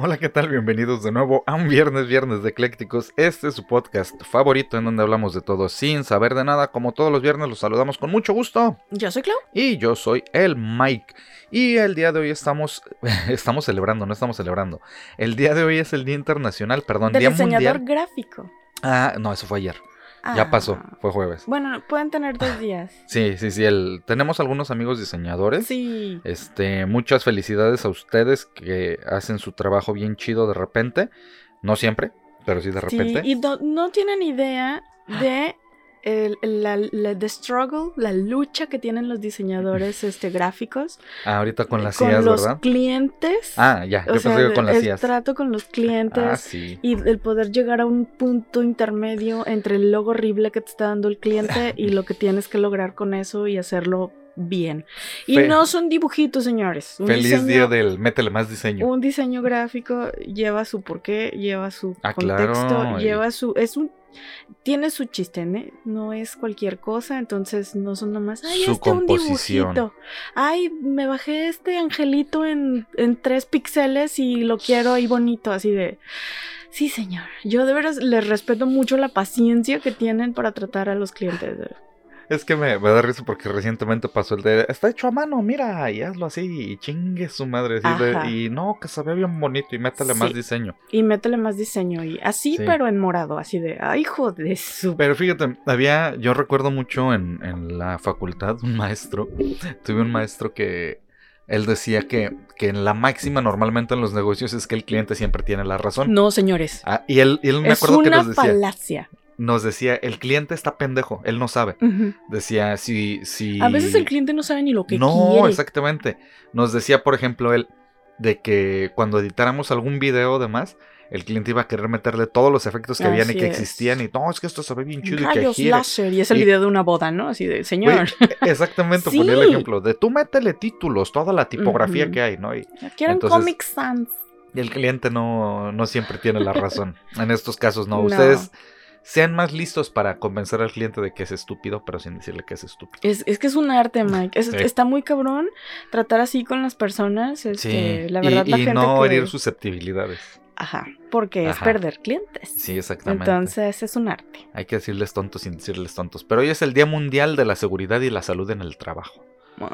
Hola, ¿qué tal? Bienvenidos de nuevo a un viernes, viernes de eclécticos. Este es su podcast favorito en donde hablamos de todo sin saber de nada. Como todos los viernes los saludamos con mucho gusto. Yo soy Clau. Y yo soy el Mike. Y el día de hoy estamos, estamos celebrando, no estamos celebrando. El día de hoy es el Día Internacional, perdón, Del Día diseñador Mundial. gráfico. Ah, no, eso fue ayer. Ya Ah. pasó, fue jueves. Bueno, pueden tener dos días. Sí, sí, sí. El... Tenemos algunos amigos diseñadores. Sí. Este, muchas felicidades a ustedes que hacen su trabajo bien chido de repente. No siempre, pero sí de Sí, repente. y no, no tienen idea de el- la, la- the struggle, la lucha que tienen los diseñadores este, gráficos Ah, ahorita con las con IAs, los ¿verdad? clientes. Ah, ya, yo o pensé sea, que con las el IAs. trato con los clientes. Ah, sí. Y el poder llegar a un punto intermedio entre el logo horrible que te está dando el cliente y lo que tienes que lograr con eso y hacerlo bien. Y Fe- no son dibujitos, señores. Un Feliz diseño- día del métele más diseño. Un diseño gráfico lleva su porqué, lleva su Ah, contexto, claro, lleva su... Es un... Tiene su chiste, ¿no? No es cualquier cosa, entonces no son nomás, ay, Su este un dibujito. Ay, me bajé este angelito en, en tres píxeles y lo quiero ahí bonito, así de... Sí, señor. Yo de veras les respeto mucho la paciencia que tienen para tratar a los clientes. Es que me, me da risa porque recientemente pasó el de. Está hecho a mano, mira, y hazlo así, y chingue su madre. de- y no, que se ve bien bonito, y métale más diseño. Y métele más diseño y así, Sí. pero en morado, así de, ay, hijo de su... Pero fíjate, había. Yo recuerdo mucho en, en la facultad un maestro. Tuve un maestro que. Él decía que, que en la máxima normalmente en los negocios es que el cliente siempre tiene la razón. No, señores. Ah, y él, y él me es acuerdo que una nos decía, falacia. Nos decía, el cliente está pendejo, él no sabe. Decía, si, si... A veces el cliente no sabe ni lo que No, quiere. exactamente. Nos decía, por ejemplo, él, de que cuando editáramos algún video de más, el cliente iba a querer meterle todos los efectos que habían y Así que es. existían. Y no, es que esto se ve bien chido y que láser. Y es el Y- video de una boda, ¿no? Así de, señor. exactamente, Sí. ponía el ejemplo de tú métele títulos, toda la tipografía que hay, ¿no? Y Quiero un entonces- Comic Sans. y el cliente no, no siempre tiene la razón. en estos casos, no. No. Ustedes sean más listos para convencer al cliente de que es estúpido, pero sin decirle que es estúpido. Es, es que es un arte, Mike. Es- Sí. Está muy cabrón tratar así con las personas. Este, La y- verdad, y, la gente no que- herir susceptibilidades. Ajá, porque es perder clientes. Sí, exactamente. Entonces es un arte. Hay que decirles tontos sin decirles tontos. Pero hoy es el Día Mundial de la Seguridad y la Salud en el Trabajo.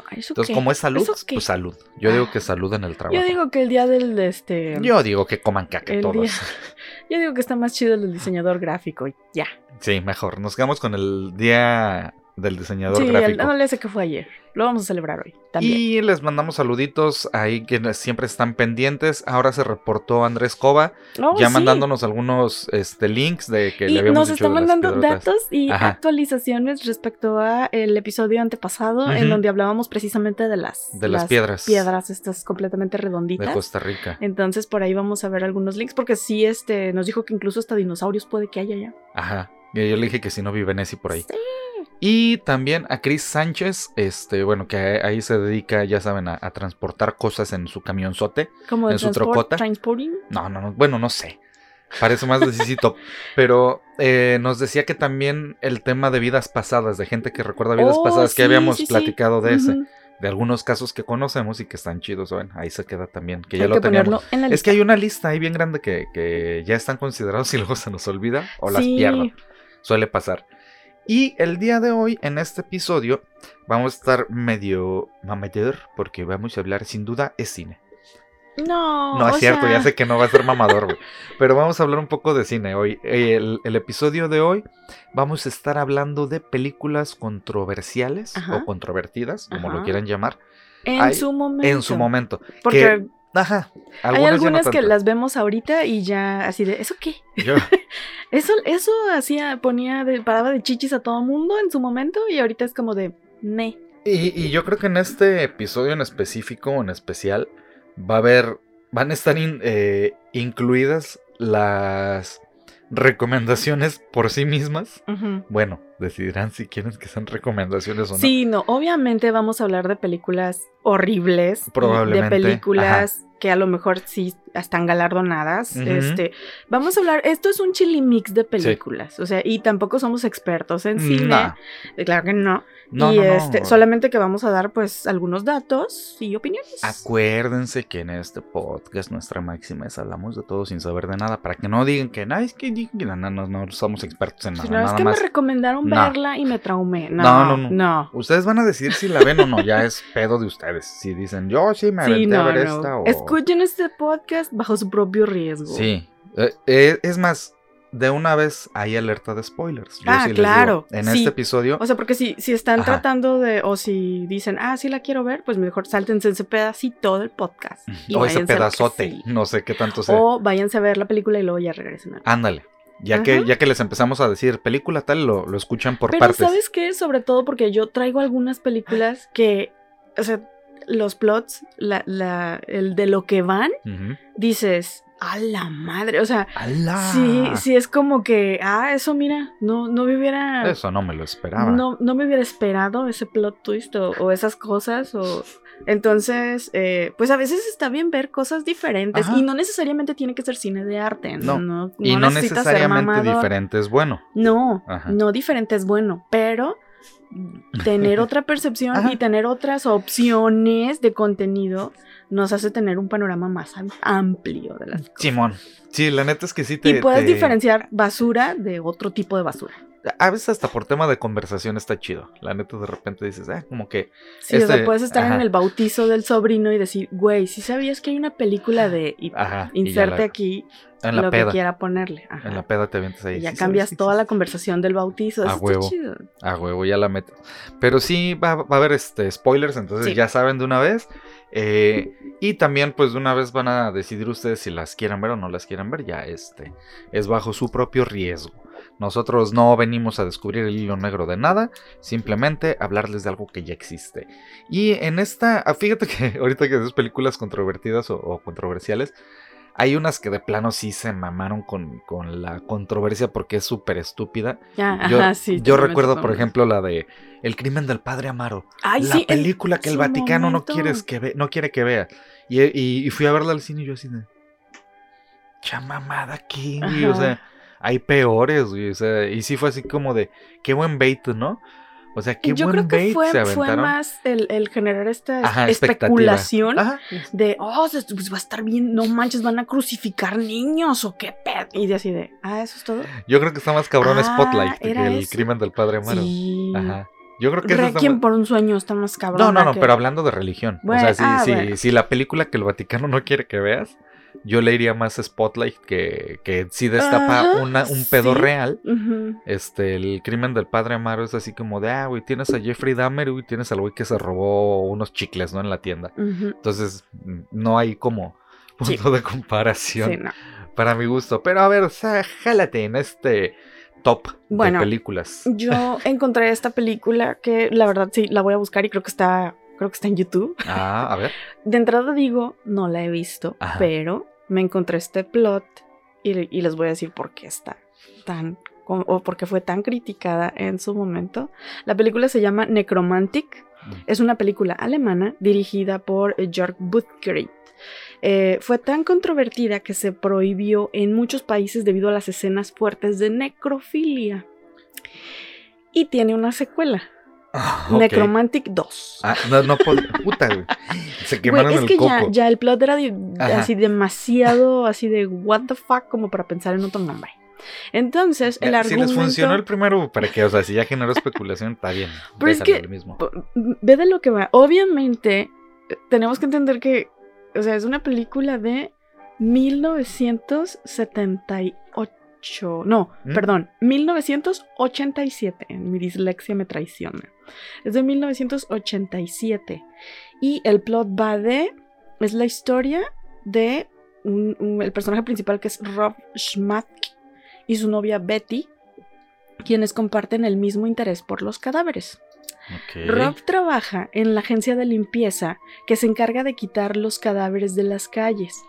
Ay, ¿eso Entonces, qué? como es salud, pues salud. Yo digo que salud en el trabajo. Yo digo que el día del este. Yo digo que coman caca todos. día- Yo digo que está más chido el diseñador gráfico. y Ya. Sí, mejor. Nos quedamos con el Día del Diseñador Sí, Gráfico. no le sé que fue ayer. Lo vamos a celebrar hoy. También. Y les mandamos saluditos ahí quienes siempre están pendientes. Ahora se reportó Andrés Cova, Oh, ya sí. mandándonos algunos este, links de que Y le habíamos nos dicho está de mandando datos y Ajá. actualizaciones respecto a el episodio antepasado en donde hablábamos precisamente de las, De las piedras. piedras estas completamente de redonditas. Costa Rica. Entonces por ahí vamos a ver algunos links porque sí este nos dijo que incluso hasta dinosaurios puede que haya ya. Ajá. Y yo le dije que si no vive Nessie por ahí. Sí. Y también a Chris Sánchez, este, bueno, que ahí se dedica, ya saben, a, a transportar cosas en su camionzote. Como En su trocota. No, no, no, bueno, no sé. Parece más de Top. Pero eh, nos decía que también el tema de vidas pasadas, de gente que recuerda vidas Oh, pasadas, sí, que habíamos sí, sí. platicado de ese, de algunos casos que conocemos y que están chidos, ¿saben? Ahí se queda también, que ya lo teníamos. ponerlo en la Es lista. que hay una lista ahí bien grande que, que ya están considerados y luego se nos olvida o las pierdo. Suele pasar. Y el día de hoy, en este episodio, vamos a estar medio mamador, porque vamos a hablar, sin duda, es cine. No, No es cierto, sea, ya sé que no va a ser mamador, güey. Pero vamos a hablar un poco de cine hoy. El, el episodio de hoy vamos a estar hablando de películas controversiales Ajá. o controvertidas, como lo quieran llamar, En su momento. en su momento. Porque Ajá. hay algunas no algunas que tanto. las vemos ahorita y ya así de, ¿eso qué? Yo- Eso, eso hacía, ponía, de, paraba de chichis a todo mundo en su momento y ahorita es como de, ne. y, y yo creo que en este episodio en específico, en especial, va a haber van a estar in- eh, incluidas las recomendaciones por sí mismas. Ujú. Bueno, decidirán si quieren que sean recomendaciones o no. Sí, no, obviamente vamos a hablar de películas horribles. Probablemente, De películas que a lo mejor sí están galardonadas. Este, vamos a hablar, esto es un chili mix de películas, o sea, y tampoco somos expertos en cine. Nah. eh, Claro que no. No, y no, no. este, solamente que vamos a dar pues algunos datos y opiniones. Acuérdense que en este podcast nuestra máxima es hablamos de todo sin saber de nada para que no digan que no, es que digan que no, no, no, no somos expertos en Sí, nada, no, es nada que más. me recomendaron No. verla y me traumé. No, No, no, no, no. no. Ustedes van a decir si la ven o no, ya es pedo de ustedes. Si dicen, yo sí me Sí, aventé a no, ver no. esta o... Escuchen este podcast bajo su propio riesgo. Sí. Eh, eh, es más, de una vez hay alerta de spoilers. Yo Ah, sí les digo, claro, en sí. este episodio... O sea, porque si, si están Ajá. tratando de, o si dicen, ah, sí la quiero ver, pues mejor sáltense ese pedacito del podcast. y o ese pedazote, sí. no sé qué tanto sea. O váyanse a ver la película y luego ya regresen. a- Ándale. Ya que, ya que les empezamos a decir película tal, lo, lo escuchan por Pero partes. ¿sabes qué? Sobre todo porque yo traigo algunas películas que, o sea, los plots, la, la, el de lo que van, Ujú. dices, a la madre, o sea, ¡Ala! sí, sí es como que, ah, eso mira, no, no me hubiera... Eso no me lo esperaba. No, no me hubiera esperado ese plot twist o, o esas cosas. O... Entonces, eh, pues a veces está bien ver cosas diferentes. Ajá. Y no necesariamente tiene que ser cine de arte. No. No, y no necesitas ser necesariamente diferente es bueno. No, Ajá. no diferente es bueno, pero tener otra percepción Ajá. y tener otras opciones de contenido nos hace tener un panorama más am- amplio de las cosas. Simón. Sí, la neta es que sí te. y puedes te- diferenciar basura de otro tipo de basura. A veces hasta por tema de conversación está chido. La neta de repente dices, ah, como que. Sí, o sea, Este, puedes estar ajá. en el bautizo del sobrino y decir, güey, si sabías que hay una película de... y Ajá. y inserte la- aquí en la lo peda. que quiera ponerle. Ajá. En la peda te avientas ahí. Y ya "Sí cambias sabes toda la existe". conversación del bautizo. A Eso huevo. chido. A huevo, ya la metes. Pero sí va, va a haber este spoilers, entonces Sí. ya saben de una vez. Eh, y también, pues de una vez van a decidir ustedes si las quieren ver o no las quieren ver. Ya este es bajo su propio riesgo. Nosotros no venimos a descubrir el hilo negro de nada, simplemente hablarles de algo que ya existe. Y en esta, ah, fíjate que ahorita que haces películas controvertidas o, o controversiales, hay unas que de plano sí se mamaron con, con la controversia porque es súper estúpida. Ya, Yo, ajá, sí, yo también recuerdo, por ejemplo, la de El crimen del padre Amaro. Ay, la sí, película que el Vaticano momento. no, quieres que ve- no quiere que vea. Y, y- y fui a verla al cine y yo así de... Chamamada aquí. O sea, hay peores, güey. O sea, y sí fue así como de... Qué buen bait, ¿no? O sea, qué Yo buen creo que fue, más el, el generar esta Ajá, especulación Ajá. de, oh, pues va a estar bien, no manches, van a crucificar niños o qué pedo. Y de así de, ah, eso es todo. Yo creo que está más cabrón Ah, Spotlight que el eso. crimen del padre Amaro. Sí. Ajá. Yo creo que está Requiem por un sueño está más cabrón. No, no, no, pero hablando de religión. Bueno, o sea, si, ah, si, bueno. si la película que el Vaticano no quiere que veas, yo le iría más Spotlight que, que sí destapa Ajá, una, un pedo sí. real. Este, el crimen del padre Amaro es así como de, ah, güey, tienes a Jeffrey Dahmer, güey, tienes al güey que se robó unos chicles, ¿no? En la tienda. Entonces, mm, no hay como Sí. punto de comparación Sí, no. para mi gusto. Pero a ver, o sea, jálate en este top Bueno, de películas. Yo encontré esta película que la verdad sí la voy a buscar y creo que está creo que está en YouTube. Ah, a ver. De entrada digo, no la he visto, Ajá. pero me encontré este plot y, y les voy a decir por qué está tan o por qué fue tan criticada en su momento. La película se llama Necromantic. Mm. Es una película alemana dirigida por eh, Jörg Buttgereit. Eh, fue tan controvertida que se prohibió en muchos países debido a las escenas fuertes de necrofilia. Y tiene una secuela, Necromantic 2. Ah, no, no Puta, güey. Se Güey, quemaron es el que coco. ya, ya el plot era de- así demasiado, así de what the fuck, como para pensar en otro nombre. Entonces, el Ya, si argumento... les funcionó el primero, ¿para qué? O sea, si ya generó especulación, está bien. Pero es que- mismo. Ve de lo que va. Obviamente, eh, tenemos que entender que, o sea, es una película de 1978. No, ¿Mm? perdón, 1987. Mi dislexia me traiciona. Es de 1987. Y el plot va de. Es la historia de un- un- el personaje principal que es Rob Schmack y su novia Betty, quienes comparten el mismo interés por los cadáveres. Rob trabaja en la agencia de limpieza que se encarga de quitar los cadáveres de las calles.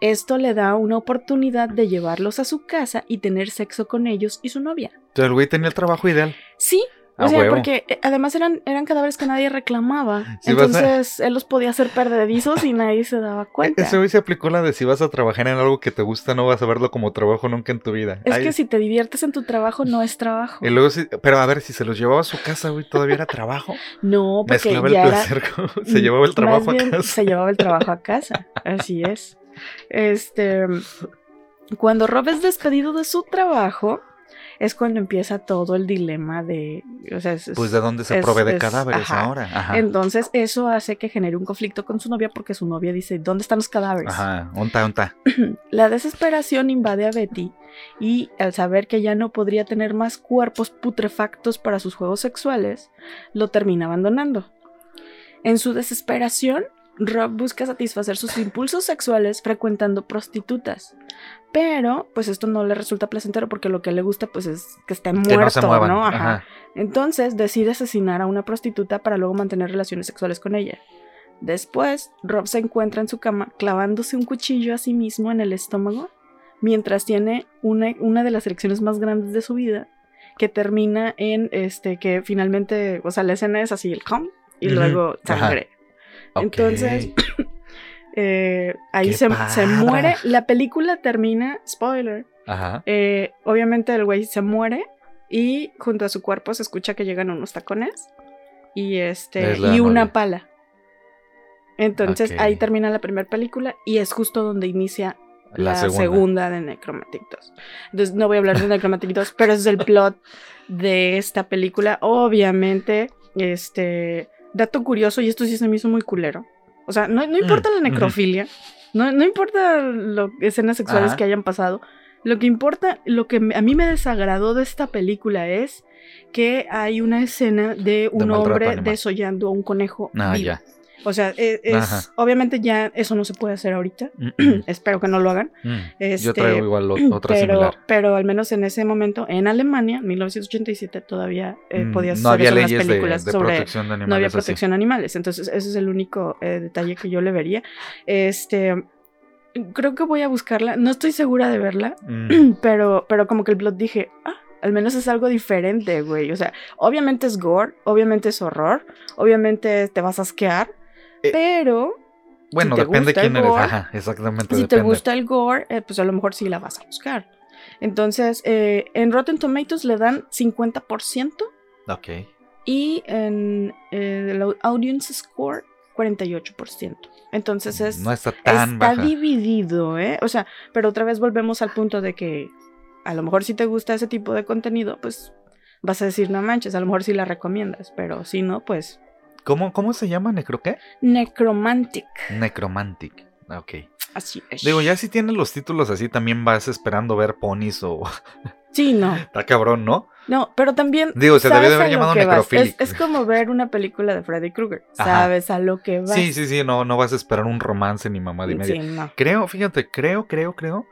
Esto le da una oportunidad de llevarlos a su casa y tener sexo con ellos y su novia. Entonces el güey tenía el trabajo ideal. Sí, o A sea, huevo. porque eh, además eran, eran cadáveres que nadie reclamaba. A- Entonces él los podía hacer perdedizos y nadie se daba cuenta. Ese güey se aplicó la de si vas a trabajar en algo que te gusta, no vas a verlo como trabajo nunca en tu vida. Es Ay, que si te diviertes en tu trabajo, no es trabajo. Y luego sí, pero a ver, si se los llevaba a su casa, güey, todavía era trabajo. No, porque Mezclaba el ya era, placer con- se llevaba el trabajo a casa. Se llevaba el trabajo a casa. Así es. Este. Cuando Rob es despedido de su trabajo, es cuando empieza todo el dilema de. O sea, es- Pues de dónde se es- provee de es- cadáveres ajá. ahora. Ajá. Entonces, eso hace que genere un conflicto con su novia porque su novia dice: ¿Dónde están los cadáveres? Ajá. Unta, unta. La desesperación invade a Betty y al saber que ya no podría tener más cuerpos putrefactos para sus juegos sexuales, lo termina abandonando. En su desesperación, Rob busca satisfacer sus impulsos sexuales frecuentando prostitutas. Pero, pues esto no le resulta placentero porque lo que le gusta pues es que esté muerto, Que no se muevan. ¿no? Ajá. Ajá. Entonces decide asesinar a una prostituta para luego mantener relaciones sexuales con ella. Después, Rob se encuentra en su cama clavándose un cuchillo a sí mismo en el estómago, mientras tiene una, una de las elecciones más grandes de su vida, que termina en este, que finalmente, o sea, la escena es así, el com, y luego Ajá. Entonces, Eh, ahí ¡Qué se, se muere. La película termina, spoiler, Ajá. eh, obviamente el güey se muere y junto a su cuerpo se escucha que llegan unos tacones y este Es y una novia. pala. Entonces ahí termina la primera película y es justo donde inicia la, segunda. segunda. de Necromantic 2. Entonces no voy a hablar de Necromantic 2, pero ese es el plot de esta película. Obviamente, este dato curioso y esto sí se me hizo muy culero. O sea, no, no importa la necrofilia, no, no importa lo, escenas sexuales Ajá. que hayan pasado. Lo que importa, lo que a mí me desagradó de esta película es que hay una escena de un hombre desollando a un conejo. Ah, vivo. ya. O sea, e- es, obviamente ya eso no se puede hacer ahorita. Mm, Espero que no lo hagan. mm. Este, Yo traigo igual o- otra pero, similar. pero al menos en ese momento, en Alemania, 1987, todavía eh, Mm, podías no hacer había eso en las de, películas de sobre protección de animales. no había protección a animales. Entonces, ese es el único eh, detalle que yo le vería. Este, creo que voy a buscarla. No estoy segura de verla, Mm, pero, pero como que el blog dije, ah, al menos es algo diferente, güey. O sea, obviamente es gore, obviamente es horror, obviamente te vas a asquear, Eh, pero Bueno, te depende quién el eres. gore, Ajá, exactamente. si te gusta el gore, eh, pues a lo mejor sí la vas a buscar. Entonces, eh, en Rotten Tomatoes le dan 50% Ok. y en eh, el audience score 48%. Entonces es No está tan está baja. dividido, ¿eh? O sea, pero otra vez volvemos al punto de que a lo mejor si te gusta ese tipo de contenido, pues vas a decir no manches, a lo mejor sí la recomiendas, pero si no, pues ¿Cómo, ¿Cómo se llama? ¿Necro qué? Necromantic. Necromantic. Ok. Así es. Digo, ya si tienes los títulos así, también vas esperando ver ponis o. Sí, no. Está cabrón, ¿no? No, pero también. Digo, se debió de haber llamado. Necrophilic. Es, es como ver una película de Freddy Krueger. Sabes a lo que vas. Sí, sí, sí, no, no vas a esperar un romance ni mamá de media. Sí, no. Creo, fíjate, creo, creo, creo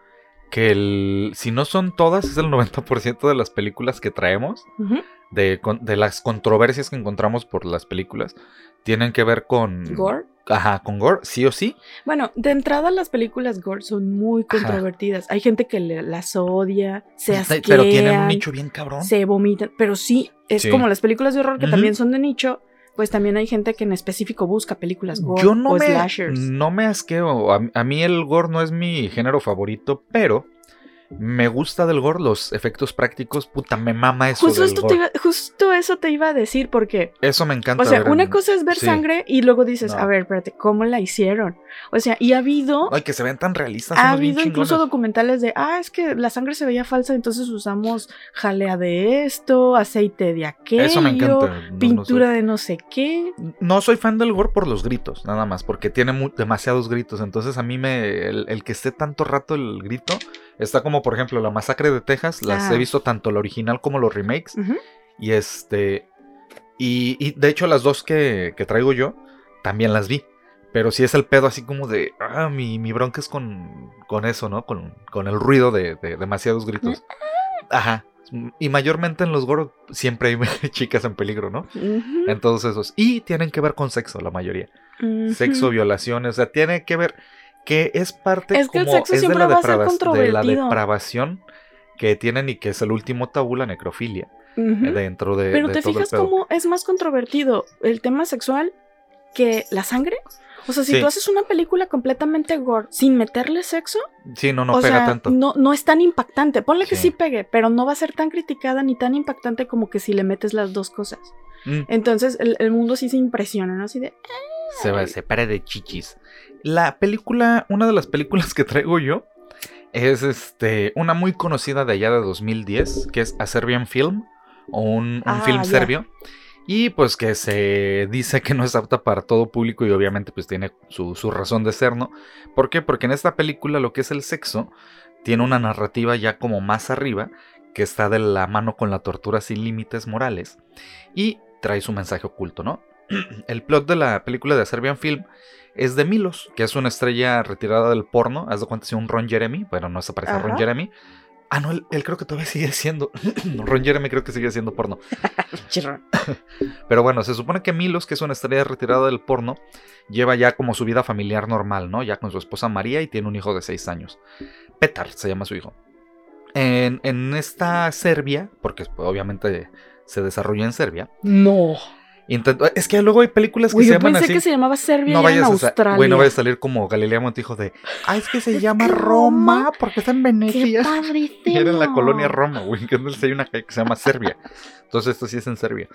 que el, si no son todas, es el 90% de las películas que traemos, Ujú. De, las controversias que encontramos por las películas, tienen que ver con... Gore. Ajá, con gore, sí o sí. Bueno, de entrada las películas gore son muy Ajá. controvertidas. Hay gente que le- las odia, se asquean, Pero tienen un nicho bien cabrón. se vomitan. Pero sí, es Sí. como las películas de horror que también son de nicho. Pues también hay gente que en específico busca películas gore Yo no o me, slashers. no me asqueo. A, a mí el gore no es mi género favorito, pero me gusta del gore los efectos prácticos. Puta, me mama eso Justo, del esto gore. te iba- justo eso te iba a decir porque, Eso me encanta. o sea, ver una cosa es ver sí. sangre y luego dices, No. a ver, espérate, ¿cómo la hicieron? O sea, y ha habido, Ay, que se ven tan realistas. ha bien habido incluso documentales de, ah, es que la sangre se veía falsa, entonces usamos jalea de esto, aceite de aquello, Eso me encanta. No, no pintura soy, de no sé qué. no soy fan del gore por los gritos, nada más, porque tiene demasiados gritos. Entonces a mí me. El, el que esté tanto rato el grito. Está como, por ejemplo, la masacre de Texas. Las Ah. he visto tanto la original como los remakes. Y este. Y, y de hecho, las dos que, que traigo yo, también las vi. Pero sí es el pedo así como de. Ah, mi, mi bronca es con, con eso, ¿no? Con, con el ruido de, de demasiados gritos. Ajá. Y mayormente en los goros siempre hay chicas en peligro, ¿no? Ujú. En todos esos. Y tienen que ver con sexo, la mayoría. Sexo, violaciones, o sea, tiene que ver. Que es parte Es que el como sexo es de la, va a ser de la depravación que tienen y que es el último tabú, la necrofilia, dentro de, Pero de te todo fijas cómo es más controvertido el tema sexual que la sangre. O sea, si Sí. tú haces una película completamente gore sin meterle sexo, Sí, no, no o pega sea, tanto. No, no es tan impactante. Ponle que Sí. sí pegue, pero no va a ser tan criticada ni tan impactante como que si le metes las dos cosas. Mm, Entonces el, el mundo sí se impresiona, ¿no? Así de. se va, se para de chichis. La película, una de las películas que traigo yo es este una muy conocida de allá de 2010, que es A Serbian Film, o un, un Ah, film serbio. Y pues que se dice que no es apta para todo público y obviamente pues tiene su, su razón de ser, ¿no? ¿Por qué? Porque en esta película lo que es el sexo tiene una narrativa ya como más arriba, que está de la mano con la tortura sin límites morales y trae su mensaje oculto, ¿no? El plot de la película de Serbian Film es de Milos, que es una estrella retirada del porno, haz de cuenta si un Ron Jeremy, pero no se parece a Ron. Jeremy. Ah, no, él, él creo que todavía sigue siendo. Ron Jeremy creo que sigue siendo porno. Pero bueno, se supone que Milos, que es una estrella retirada del porno, lleva ya como su vida familiar normal, ¿no? Ya con su esposa María y tiene un hijo de 6 años. Petar se llama su hijo. En, en esta Serbia, porque obviamente se desarrolla en Serbia, No. Es que luego hay películas que se yo llaman pensé así. que se llamaba Serbia no en vayas a sa- Australia. güey, no vayas a salir como Galilea Montijo de, ah, es que se llama Roma, porque está en ¡Qué Venecia. padrísimo! Y era en la colonia Roma, güey, que entonces hay una calle que se llama Serbia. Entonces esto sí es en Serbia.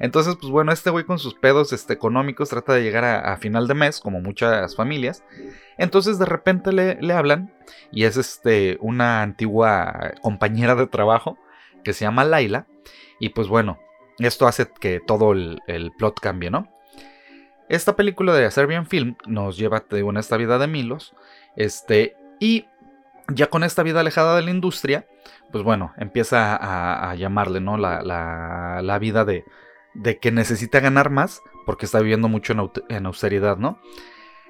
Entonces, pues bueno, este güey con sus pedos este, económicos trata de llegar a, a final de mes, como muchas familias. Entonces de repente le, le hablan y es este una antigua compañera de trabajo que se llama Laila. Y pues bueno, esto hace que todo el, el plot cambie, ¿no? Esta película de Serbian Film nos lleva digo, en esta vida de Milos. Este, y ya con esta vida alejada de la industria, pues bueno, empieza a, llamarle, ¿no? La, la- vida de, de que necesita ganar más porque está viviendo mucho en, en austeridad, ¿no?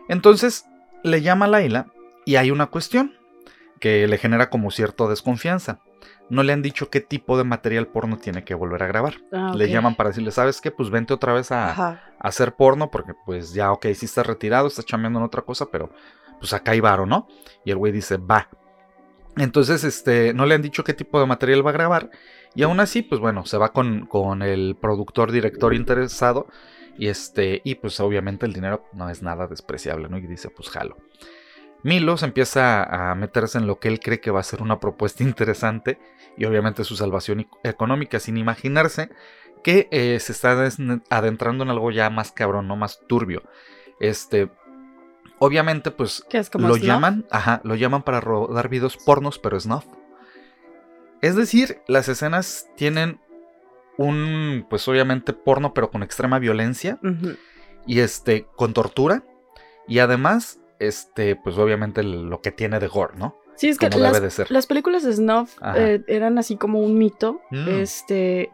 Entonces le llama a Laila y hay una cuestión que le genera como cierto desconfianza. No le han dicho qué tipo de material porno tiene que volver a grabar. Ah, Le llaman para decirle, ¿sabes qué? Pues vente otra vez a, hacer porno porque pues ya, ok, sí está retirado, está chambeando en otra cosa, pero pues acá hay varo, ¿no? Y el güey dice, va. Entonces, este, no le han dicho qué tipo de material va a grabar. Y aún así, pues bueno, se va con, con el productor, director interesado. Y este, y pues obviamente el dinero no es nada despreciable, ¿no? Y dice, pues jalo. Milos empieza a meterse en lo que él cree que va a ser una propuesta interesante y obviamente su salvación económica, sin imaginarse que eh, se está adentrando en algo ya más cabrón, no más turbio. Este, obviamente, pues es como lo snuff. llaman, ajá, lo llaman para rodar videos pornos, pero snuff. Es decir, las escenas tienen un, pues obviamente porno, pero con extrema violencia y este, con tortura y además, este, pues obviamente lo que tiene de gore, ¿no? Sí, es que las, de ser. las películas de Snuff eh, eran así como un mito. Mm. Este.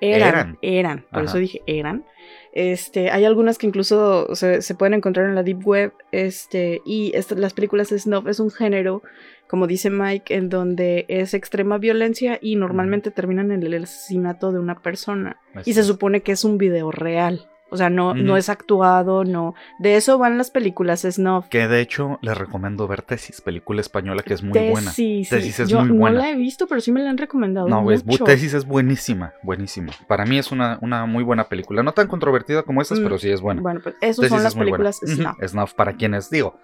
Eran, Eran. eran, por Ajá. eso dije eran. Este, hay algunas que incluso se, se pueden encontrar en la Deep Web. Este, y esta- las películas de Snuff es un género, como dice Mike, en donde es extrema violencia y normalmente terminan en el asesinato de una persona. Así Y se supone que es un video real. O sea, no, no es actuado, no. De eso van las películas Snuff. Que de hecho les recomiendo ver Tesis, película española que es muy buena. Sí. Tesis es Yo muy no buena. la he visto, pero sí me la han recomendado. No, mucho. Tesis es buenísima, buenísima. Para mí es una, una muy buena película. No tan controvertida como estas, Mm, pero sí es buena. Bueno, pues esas son es las buena. películas Snuff. Snuff, para quienes, digo,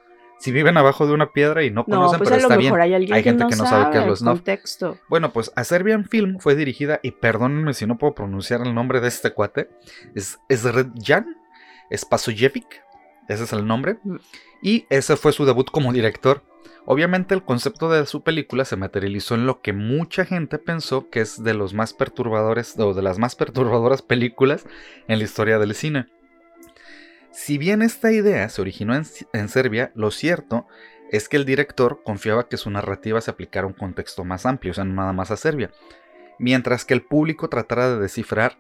si viven abajo de una piedra y no No, conocen, pues pero a lo está mejor bien. hay Hay que, gente no que no sabe es los Snuff. contexto. Bueno, pues A Serbian Film fue dirigida, y perdónenme si no puedo pronunciar el nombre de este cuate, es Jan Spasojevic, ese es el nombre, Mm. y ese fue su debut como director. Obviamente el concepto de su película se materializó en lo que mucha gente pensó que es de los más perturbadores o de las más perturbadoras películas en la historia del cine. Si bien esta idea se originó en, Serbia, lo cierto es que el director confiaba que su narrativa se aplicara a un contexto más amplio, o sea, nada más a Serbia, mientras que el público tratara de descifrar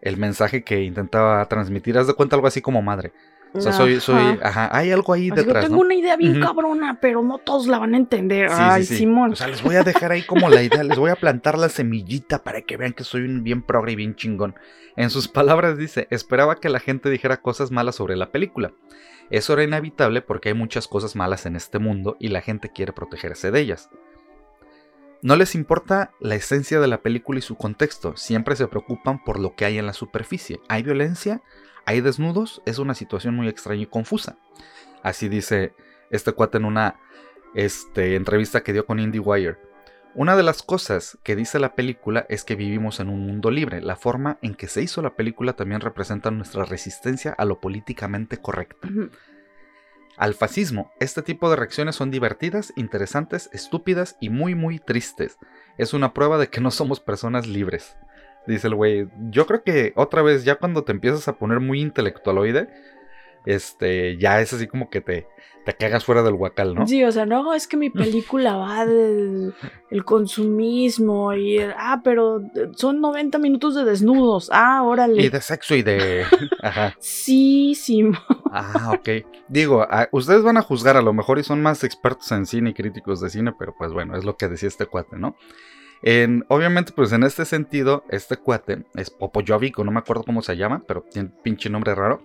el mensaje que intentaba transmitir. Haz de cuenta algo así como madre. O sea, soy, soy, Ajá. hay algo ahí Así detrás, tengo ¿no? una idea bien cabrona, pero no todos la van a entender. Sí, Ay, sí, sí. Simón. O sea, les voy a dejar ahí como la idea, les voy a plantar la semillita para que vean que soy un bien progre y bien chingón. En sus palabras dice, esperaba que la gente dijera cosas malas sobre la película. Eso era inevitable porque hay muchas cosas malas en este mundo y la gente quiere protegerse de ellas. No les importa la esencia de la película y su contexto, siempre se preocupan por lo que hay en la superficie. Hay violencia, hay desnudos, es una situación muy extraña y confusa. Así dice este cuate en una este, entrevista que dio con IndieWire. Una de las cosas que dice la película es que vivimos en un mundo libre. La forma en que se hizo la película también representa nuestra resistencia a lo políticamente correcto al fascismo. Este tipo de reacciones son divertidas, interesantes, estúpidas y muy muy tristes. Es una prueba de que no somos personas libres. Dice el güey, yo creo que otra vez ya cuando te empiezas a poner muy intelectualoide, este, ya es así como que te, te cagas fuera del huacal, ¿no? Sí, o sea, no, es que mi película va del el consumismo y, ah, pero son 90 minutos de desnudos, ah, órale. Y de sexo y de... Ajá. Sí, sí. Ah, ok. Digo, ustedes van a juzgar a lo mejor y son más expertos en cine y críticos de cine, pero pues bueno, es lo que decía este cuate, ¿no? En, obviamente, pues en este sentido, este cuate es Popo Jovico, no me acuerdo cómo se llama, pero tiene pinche nombre raro.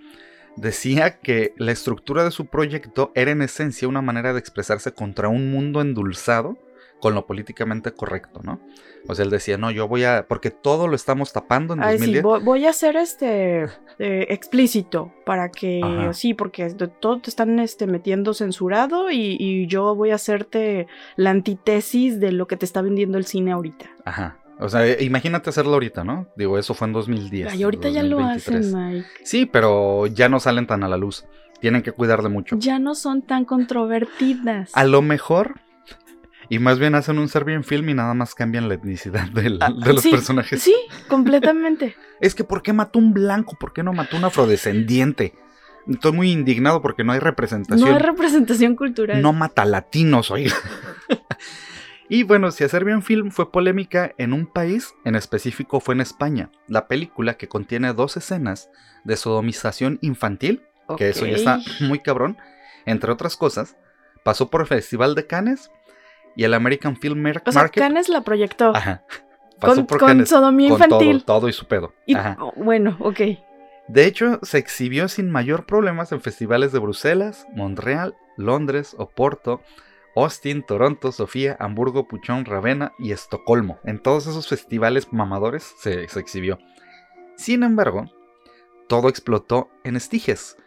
Decía que la estructura de su proyecto era en esencia una manera de expresarse contra un mundo endulzado con lo políticamente correcto, ¿no? O sea, él decía, no, yo voy a, porque todo lo estamos tapando en Ay, Sí, voy, a ser este eh, explícito para que, sí, porque todo te están este, metiendo censurado y, y, yo voy a hacerte la antítesis de lo que te está vendiendo el cine ahorita. Ajá. O sea, imagínate hacerlo ahorita, ¿no? Digo, eso fue en 2010. Ay, ahorita ya lo hacen, Mike. Sí, pero ya no salen tan a la luz. Tienen que cuidarle mucho. Ya no son tan controvertidas. A lo mejor. Y más bien hacen un Serbian film y nada más cambian la etnicidad ah, de los personajes. Sí, completamente. es que ¿por qué mató un blanco? ¿Por qué no mató un afrodescendiente? Estoy muy indignado porque no hay representación. No hay representación cultural. No mata latinos, oiga. Y bueno, si hacer bien film fue polémica en un país, en específico fue en España. La película que contiene dos escenas de sodomización infantil, que eso ya está muy cabrón, entre otras cosas, pasó por el Festival de Cannes y el American Film Market. O sea, Cannes la proyectó. Ajá. Pasó con, por sodomía infantil. Todo, todo, y su pedo. Oh, bueno, ok. De hecho, se exhibió sin mayor problemas en festivales de Bruselas, Montreal, Londres, Oporto, Austin, Toronto, Sofía, Hamburgo, Puchón, Ravenna y Estocolmo. En todos esos festivales mamadores se, exhibió. Sin embargo, todo explotó en Estiges.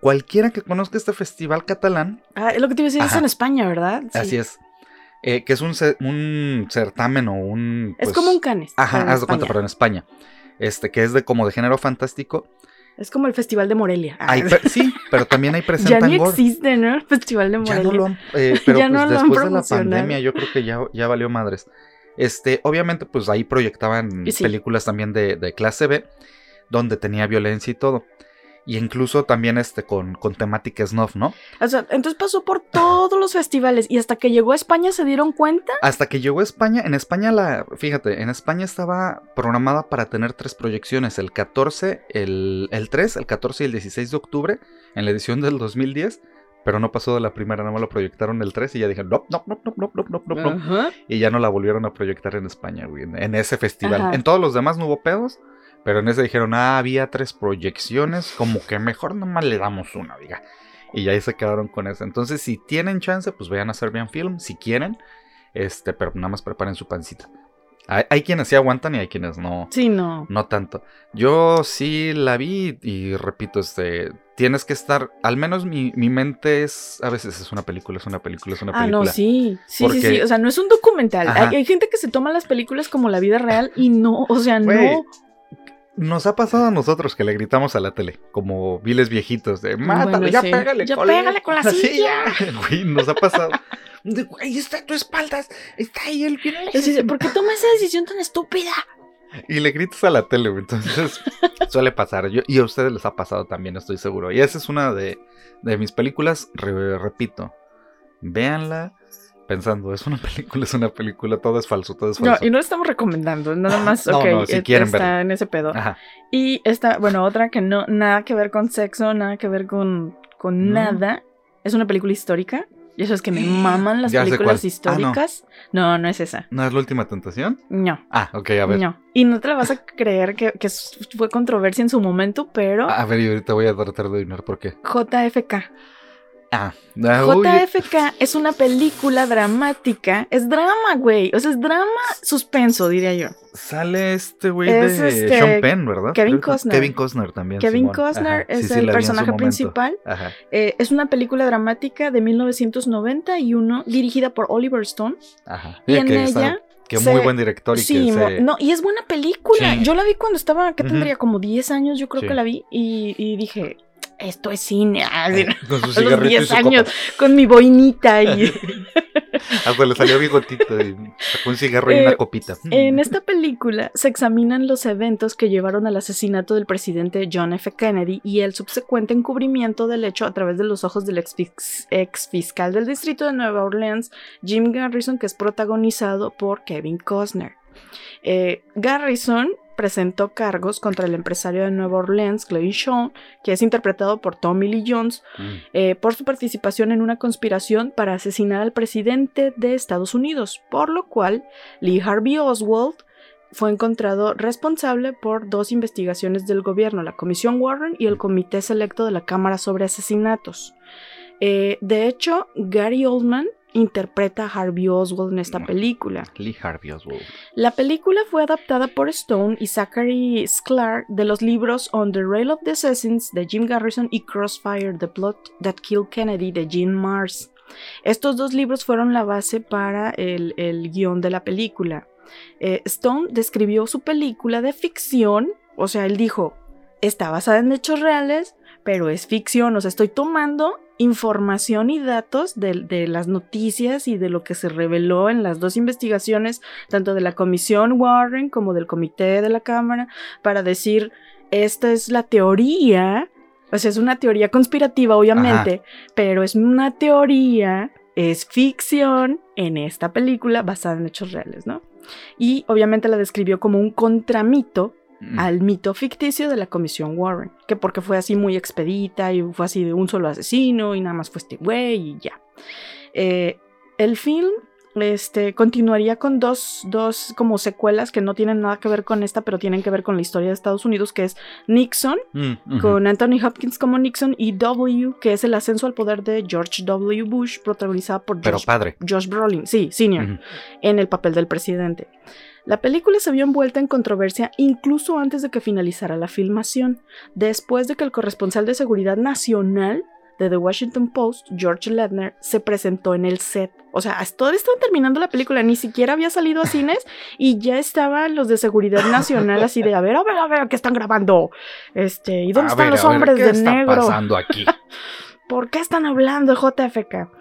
Cualquiera que conozca este festival catalán. Ah, es lo que te iba a decir, es en España, ¿verdad? Así es. Eh, que es un, un, certamen o un. es pues, como un canes. Ajá, haz de cuenta, pero en España. Este, que es de como de género fantástico. Es como el Festival de Morelia. sí, pero también hay presentan Ya ni existe, ¿no? El Festival de Morelia. Ya no lo han, eh, pero pues después de la pandemia yo creo que ya, ya valió madres. Este, obviamente, pues ahí proyectaban películas también de, de clase B, donde tenía violencia y todo. Y incluso también este con, con temática snuff, ¿no? O sea, entonces pasó por todos los festivales y hasta que llegó a España se dieron cuenta. Hasta que llegó a España, en España la, fíjate, en España estaba programada para tener tres proyecciones, el 14, el, el 3, el 14 y el 16 de octubre, en la edición del 2010. Pero no pasó de la primera, nada más lo proyectaron el 3 y ya dijeron, no, no, no, no, no, no, no, no, Y ya no la volvieron a proyectar en España, güey, en, ese festival. En todos los demás no hubo pedos, pero en ese dijeron, ah, había tres proyecciones, como que mejor nomás le damos una, diga. Y ahí se quedaron con eso. Entonces, si tienen chance, pues vayan a hacer bien film, si quieren. Este, pero nada más preparen su pancita. Hay, quienes sí aguantan y hay quienes no. Sí, no. No tanto. Yo sí la vi y repito, este, tienes que estar, al menos mi, mente es, a veces es una película, es una película, es una película. Ah, no, sí, sí, sí, sí, o sea, no es un documental. Hay, hay, gente que se toma las películas como la vida real y no, o sea, no nos ha pasado a nosotros que le gritamos a la tele, como viles viejitos, de mátalo, ya pégale, ya pégale con la silla. Güey, nos ha pasado. Ahí está tu espalda, está ahí el ¿Por qué toma esa decisión tan estúpida? Y le gritas a la tele, entonces suele pasar. Yo, y a ustedes les ha pasado también, estoy seguro. Y esa es una de, de mis películas, repito, véanla pensando, es una película, es una película, todo es falso, todo es falso. No, y no lo estamos recomendando, nada más, ok, está en ese pedo. Y esta, bueno, otra que no, nada que ver con sexo, nada que ver con, con nada, es una película histórica Ya sabes que me maman las Ya películas. Ah, no. históricas. no. no, es esa. ¿No es la última tentación? No. Ah, ok, a ver. No. Y no te la vas a creer que, que fue controversia en su momento, pero A ver, y ahorita voy a tratar de adivinar por qué. JFK. Ah, ah, uy, JFK es una película dramática. Es drama, güey. O sea, es drama suspenso, diría yo. Sale este güey Es de este, Sean Penn, ¿verdad? Kevin Costner. Kevin Costner también. Kevin Simón. Costner Ajá, es sí, el personaje principal. Ajá. Eh, es una película dramática de 1991 dirigida por Oliver Stone. Ajá. Y en que está- ella que se- muy buen director y Sí, que se... no, y es buena película. Sí. Yo la vi cuando estaba, ¿qué tendría? Como 10 años, yo creo Sí. que la vi. Y, y dije, esto es cine. así, Eh, con su a los cigarrito y 10 su años, copa. con mi boinita. Y, Hasta le salió bigotito y sacó un cigarro y Eh, una copita. en esta película se examinan los eventos que llevaron al asesinato del presidente John F. Kennedy y el subsecuente encubrimiento del hecho a través de los ojos del ex, ex fiscal del distrito de Nueva Orleans, Jim Garrison, que es protagonizado por Kevin Costner. Eh, Garrison presentó cargos contra el empresario de Nueva Orleans, Clay Shaw, que es interpretado por Tommy Lee Jones, Mm. eh, por su participación en una conspiración para asesinar al presidente de Estados Unidos, por lo cual Lee Harvey Oswald fue encontrado responsable por dos investigaciones del gobierno, la Comisión Warren y el Comité Selecto de la Cámara sobre Asesinatos. Eh, de hecho, Gary Oldman interpreta a Harvey Oswald en esta película. Lee Harvey Oswald. La película fue adaptada por Stone y Zachary Sklar de los libros On the Rail of the Assassins de Jim Garrison y Crossfire, The Plot That Killed Kennedy de Gene Mars. Estos dos libros fueron la base para el, el guion de la película. Eh, Stone describió su película de ficción, o sea, él dijo, está basada en hechos reales, pero es ficción, o sea, estoy tomando información y datos de, de las noticias y de lo que se reveló en las dos investigaciones, tanto de la Comisión Warren como del Comité de la Cámara, para decir, esta es la teoría, o sea, es una teoría conspirativa, obviamente, pero es una teoría, es ficción en esta película basada en hechos reales, ¿no? Y obviamente la describió como un contramito. Al mito ficticio de la Comisión Warren, que porque fue así muy expedita y fue así de un solo asesino y nada más fue este güey y ya. Eh, el film este, continuaría con dos, dos como secuelas que no tienen nada que ver con esta, pero tienen que ver con la historia de Estados Unidos, que es Nixon, Mm, con Anthony Hopkins como Nixon, y W, que es el ascenso al poder de George W. Bush, protagonizada por Pero Josh, padre. Josh Brolin, sí, senior en el papel del presidente. La película se vio envuelta en controversia incluso antes de que finalizara la filmación, después de que el corresponsal de seguridad nacional de The Washington Post, George Ledner, se presentó en el set. O sea, hasta todavía estaban terminando la película, ni siquiera había salido a cines y ya estaban los de seguridad nacional así de, a ver, a ver, a ver, ¿qué están grabando? Este, ¿y dónde A están ver, los ver, hombres ¿qué de está negro? pasando aquí? ¿Por qué están hablando JFK?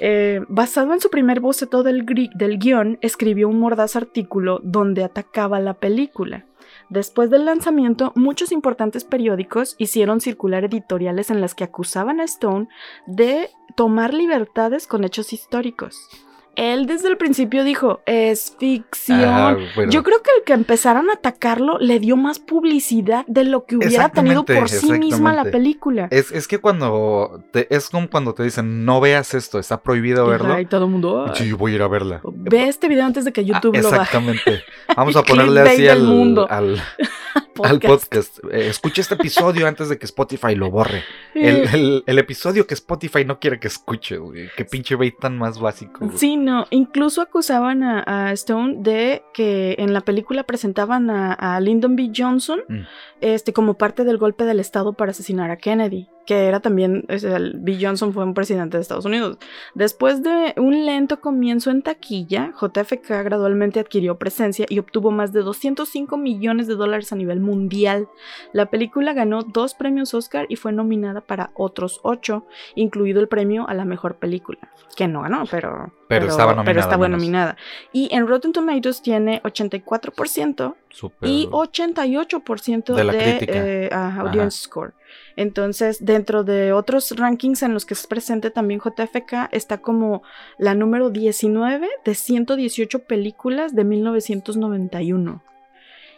Eh, basado en su primer boceto del, del guion, escribió un mordaz artículo donde atacaba la película. Después del lanzamiento, muchos importantes periódicos hicieron circular editoriales en las que acusaban a Stone de tomar libertades con hechos históricos. Él desde el principio dijo, es ficción. Ah, bueno. Yo creo que el que empezaran a atacarlo le dio más publicidad de lo que hubiera tenido por sí misma la película. Es, es que cuando te, es como cuando te dicen no veas esto, está prohibido verlo. Y todo el mundo. "Ay, Sí, yo voy a ir a verla. Ve este video antes de que Ah, YouTube lo baje. exactamente. Vamos a ponerle así al, mundo. al, al podcast. Eh, escucha este episodio antes de que Spotify lo borre. El, el- el episodio que Spotify no quiere que escuche, güey. Qué pinche bait tan más básico. güey. Sí, no. Incluso acusaban a, a Stone de que en la película presentaban a, a Lyndon B. Johnson Mm. este, como parte del golpe del Estado para asesinar a Kennedy. Que era también, o sea, el B. Johnson fue un presidente de Estados Unidos. Después de un lento comienzo en taquilla, JFK gradualmente adquirió presencia y obtuvo más de 205 millones de dólares a nivel mundial. La película ganó dos premios Oscar y fue nominada para otros ocho, incluido el premio a la mejor película, que no ganó, pero, Pero estaba pero nominada estaba. Y en Rotten Tomatoes tiene 84% Súper. y 88% De la de, crítica. eh, ah, audience score. Entonces, dentro de otros rankings en los que es presente también JFK, está como la número 19 de 118 películas de 1991.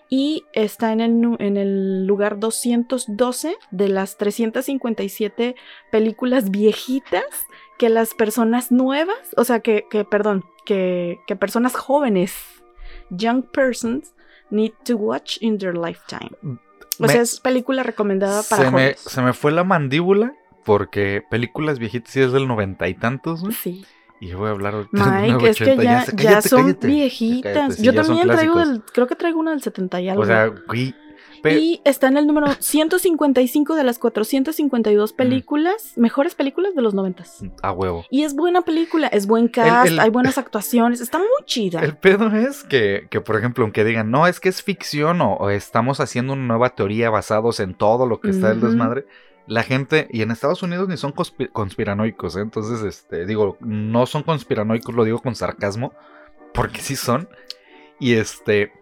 Y está en el, en el lugar 212 de las 357 películas viejitas que las personas nuevas, o sea, que, perdón, que, que personas jóvenes, young persons, need to watch in their lifetime. O Me- sea, es película recomendada para se, me, se me fue la mandíbula porque películas viejitas sí es del noventa y tantos. Sí. Y voy a hablar ahorita Mike, es que 980, ya, ya son cállate. viejitas. Cállate, sí, Yo también traigo del, creo que traigo una del 70 y algo. O sea, güey. Y está en el número 155 de las 452 Mm. películas, mejores películas de los 90. a huevo. Y es buena película, es buen cast, el- hay buenas actuaciones, está muy chida. El pedo es que, que, por ejemplo, aunque digan, no, es que es ficción o, o estamos haciendo una nueva teoría basados en todo lo que está el Ujú. desmadre, la gente, y en Estados Unidos ni son conspi- conspiranoicos, ¿eh? entonces, este, digo, no son conspiranoicos, lo digo con sarcasmo, porque sí son, y este...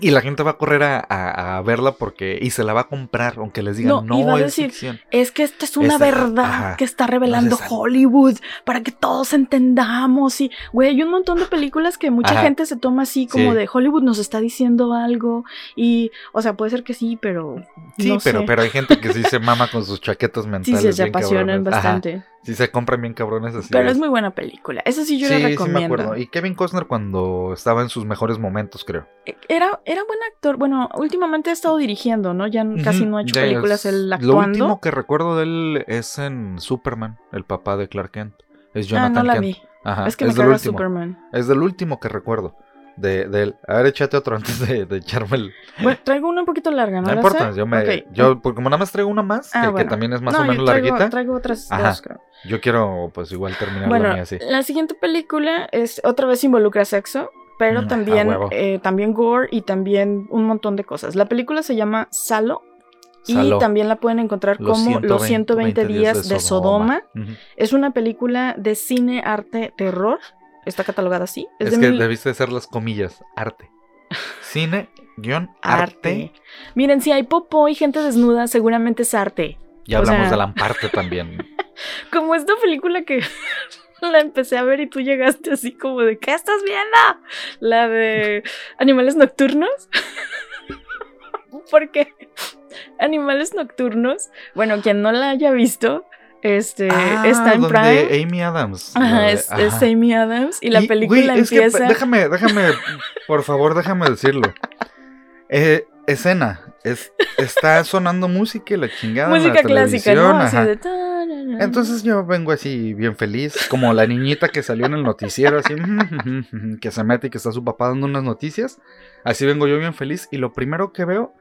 Y la gente va a correr a, a- a verla porque. Y se la va a comprar, aunque les digan, No, no, a es decir, ficción. Es que esta es una Esta- verdad ajá. que está revelando Hollywood para que todos entendamos. Y, güey, hay un montón de películas que mucha Ajá. gente se toma así como Sí. de Hollywood nos está diciendo algo. Y, o sea, puede ser que sí, pero. Sí, no pero, sé. pero hay gente que sí se mama con sus chaquetas Sí, mentales. sí, se bien apasionan cabrones. Ajá. Sí, se compran bien cabrones así. pero es muy buena película. Esa sí yo sí, la sí me recomiendo. acuerdo. Y Kevin Costner cuando estaba en sus mejores momentos, creo. Era, era buen actor. Bueno, últimamente ha estado dirigiendo, ¿no? Ya casi no ha hecho ya películas es- él Lo actuando. último que recuerdo de él es en Superman, el papá de Clark Kent. Es ah, Jonathan no la Kent. vi. Ajá, es que me caga. Superman. Es del último que recuerdo de, de él. A ver, échate otro antes de, de echarme el. Bueno, traigo una un poquito larga, ¿no? No importa, sé? yo me. Yo, porque como nada más traigo una más, Ah, que, también es más No, o yo menos traigo, larguita. Traigo otras Ajá. dos, creo. Yo quiero, pues igual terminar Bueno, la mía así. la siguiente película es otra vez involucra sexo, pero Mm, también, eh, también gore y también un montón de cosas. La película se llama Salo y también la pueden encontrar como Los 120 días de Sodoma. Es una película de cine, arte, terror. Está catalogada así. Es, de que mil- debiste hacer las comillas. Arte. Cine, guion, arte. Miren, si hay popó y gente desnuda, seguramente es arte. Ya O hablamos sea- de la parte también. Como esta película que la empecé a ver y tú llegaste así como de ¿qué estás viendo? La de Animales Nocturnos. Porque Animales Nocturnos, bueno, quien no la haya visto, este Ah, está en donde Prime. Amy Adams. Ajá, es, ajá. es Amy Adams y la Y, película güey, es que, empieza. déjame, déjame, por favor, déjame decirlo. Eh, escena. Es, está sonando música y la chingada. en la música clásica, ¿no? Así de. Entonces yo vengo así bien feliz, como la niñita que salió en el noticiero, así, que se mete y que está su papá dando unas noticias. Así vengo yo bien feliz y lo primero que veo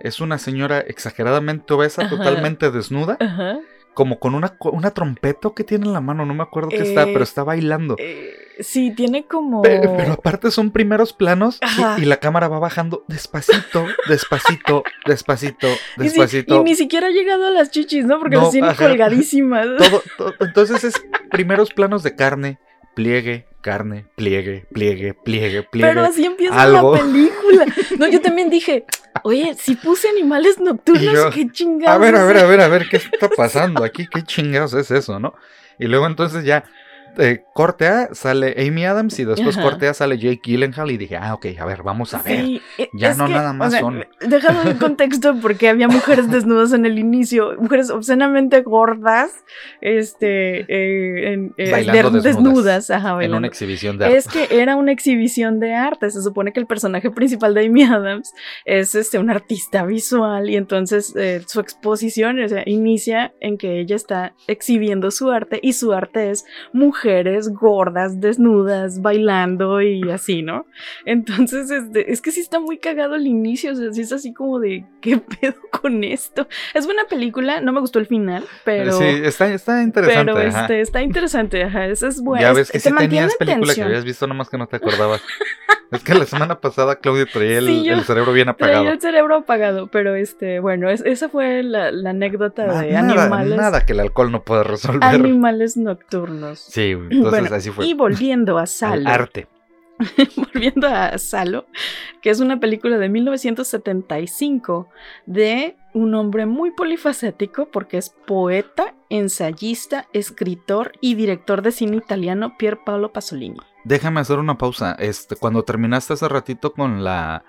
es una señora exageradamente obesa, Ajá. totalmente desnuda, Ajá. Como con una, una trompeta que tiene en la mano, no me acuerdo qué está, Eh, pero está bailando. Eh, sí, tiene como. Pe- Pero, aparte son primeros planos y- la cámara va bajando despacito, despacito, despacito, Y, si- despacito. y ni siquiera ha llegado a las chichis, ¿no? Porque No, las tiene ajá. colgadísimas. todo, todo- entonces es primeros planos de carne, pliegue, carne, pliegue, pliegue, pliegue, pliegue. Pero así empieza algo. la película. No, yo también dije, oye, si puse animales nocturnos, yo, qué chingados. a ver, a ver, a ver, a ver, ¿qué está pasando aquí? ¿Qué chingados es eso, no? Y luego entonces ya eh, corte A sale Amy Adams y después Ajá. corte A sale Jake Gyllenhaal y dije, ah, ok, a ver, vamos a ver. Sí, e- Ya no que, nada más o sea, son. Déjalo en contexto porque había mujeres desnudas en el inicio, mujeres obscenamente gordas, este, eh, en- eh, Bailando de- desnudas. ajá, En una exhibición de arte. Es que era una exhibición de arte. Se supone que el personaje principal de Amy Adams es este, un artista visual y entonces eh, su exposición o sea, inicia en que ella está exhibiendo su arte y su arte es mujeres gordas, desnudas, bailando y así, ¿no? Entonces este, es que sí está muy cagado el inicio, o sea, sí es así como de ¿qué pedo con esto? Es buena película, no me gustó el final, pero... sí, está, está interesante. Pero ajá. este, está interesante, ajá, eso es bueno. ya es- ves que sí tenías en película que habías visto, nomás que no te acordabas. es que la semana pasada Claudia traía el, Sí, yo el cerebro bien Traía apagado. el cerebro apagado, pero este, bueno, es- esa fue la, la anécdota de nada, animales, nada que el alcohol no pueda resolver. animales nocturnos. Sí, entonces Bueno, así fue. Y volviendo a Al Salo, arte. volviendo a Salo, que es una película de 1975 de un hombre muy polifacético porque es poeta, ensayista, escritor y director de cine italiano Pier Paolo Pasolini. Déjame hacer una pausa. Este, cuando terminaste hace ratito con la,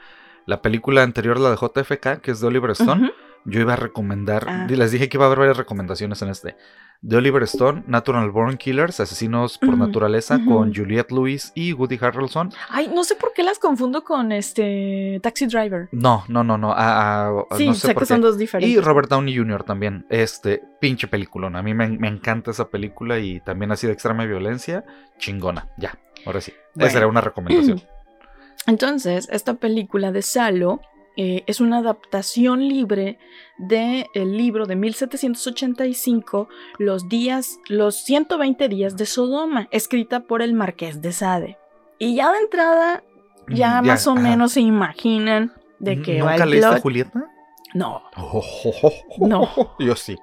la película anterior, la de JFK, que es de Oliver Stone, yo iba a recomendar. Ah. Les dije que iba a haber varias recomendaciones en este. De Oliver Stone, Natural Born Killers, Asesinos por Naturaleza, con Juliette Lewis y Woody Harrelson. Ay, no sé por qué las confundo con este Taxi Driver. No, no, no, no. ah, ah, Sí, no sé, sé por que qué. son dos diferentes. Y Robert Downey Jr. también. Este, pinche peliculón. A mí me, me encanta esa película y también así de extrema violencia. Chingona. Ya, ahora sí. Bueno. Esa era una recomendación. Entonces, esta película de Salo eh, es una adaptación libre del libro de 1785, Los días, los 120 días de Sodoma, escrita por el Marqués de Sade. Y ya de entrada, ya, Mm, más o ajá. menos se imaginan de qué va ¿Nunca el leíste plot. Julieta? No. No. No. Yo sí.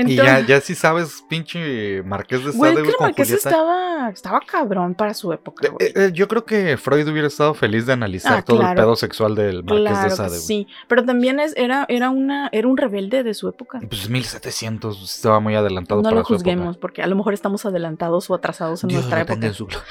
Entonces, y ya, ya sí sabes, pinche Marqués de güey, Sade que el con Marqués estaba, estaba cabrón para su época, güey. Eh, eh, yo creo que Freud hubiera estado feliz de analizar Ah, todo el claro. pedo sexual del Marqués Claro de que Sade. güey. sí, pero también es, era, era, una, era un rebelde de su época. Pues 1700 estaba muy adelantado No para lo su época. juzguemos, porque a lo mejor estamos adelantados o atrasados en Dios nuestra época. su gloria.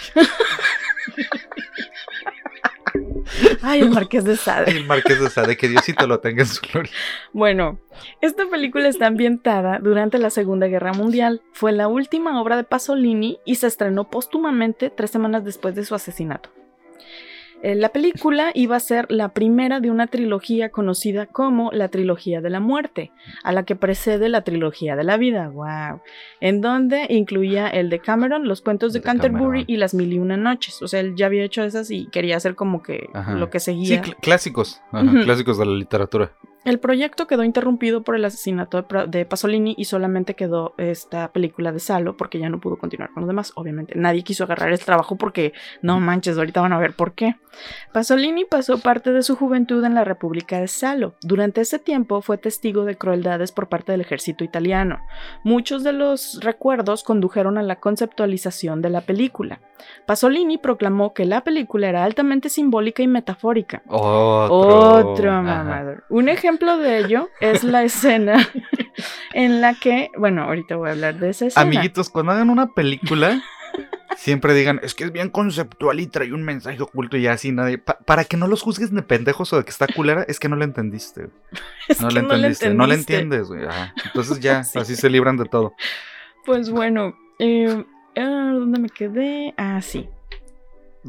Ay, el Marqués de Sade. El Marqués de Sade, que Diosito lo tenga en su gloria. Bueno, esta película está ambientada durante la Segunda Guerra Mundial. Fue la última obra de Pasolini y se estrenó póstumamente tres semanas después de su asesinato. Eh, La película iba a ser la primera de una trilogía conocida como la trilogía de la muerte, a la que precede la trilogía de la vida, wow, en donde incluía el de Cameron, los cuentos de, De Canterbury Cameron. y las mil y una noches. O sea, él ya había hecho esas y quería hacer como que Ajá. lo que Sí, seguía. cl- clásicos. Ajá. Clásicos de la literatura. El proyecto quedó interrumpido por el asesinato de, Pasolini y solamente quedó esta película de Salo porque ya no pudo continuar con los demás. Obviamente, nadie quiso agarrar el trabajo porque no manches, ahorita van a ver por qué. Pasolini pasó parte de su juventud en la República de Salo. Durante ese tiempo fue testigo de crueldades por parte del ejército italiano. Muchos de los recuerdos condujeron a la conceptualización de la película. Pasolini proclamó que la película era altamente simbólica y metafórica. Otro. Otro mamador. Un ejemplo de ello es la escena en la que, bueno, ahorita voy a hablar de esa escena. Amiguitos, cuando hagan una película, siempre digan, es que es bien conceptual y trae un mensaje oculto y ya así nadie. pa- para que no los juzgues de pendejos o de que está culera, es que no la entendiste. Es No la entendiste, no la entendiste. entiendes, güey. Entonces ya, Sí. así se libran de todo. Pues bueno, eh, ah, ¿dónde me quedé? Ah, sí.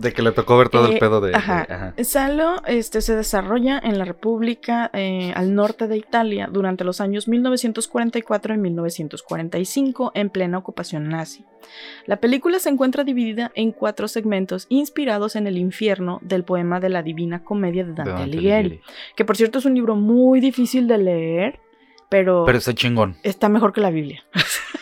De que le tocó ver todo Eh, el pedo de. de- ajá. ajá. Salo este, se desarrolla en la República eh, al norte de Italia durante los años 1944 y 1945 en plena ocupación nazi. La película se encuentra dividida en cuatro segmentos inspirados en el infierno del poema de la Divina Comedia de De Dante, Dante Alighieri, Alighieri. que por cierto es un libro muy difícil de leer, pero, Pero está chingón. está mejor que la Biblia.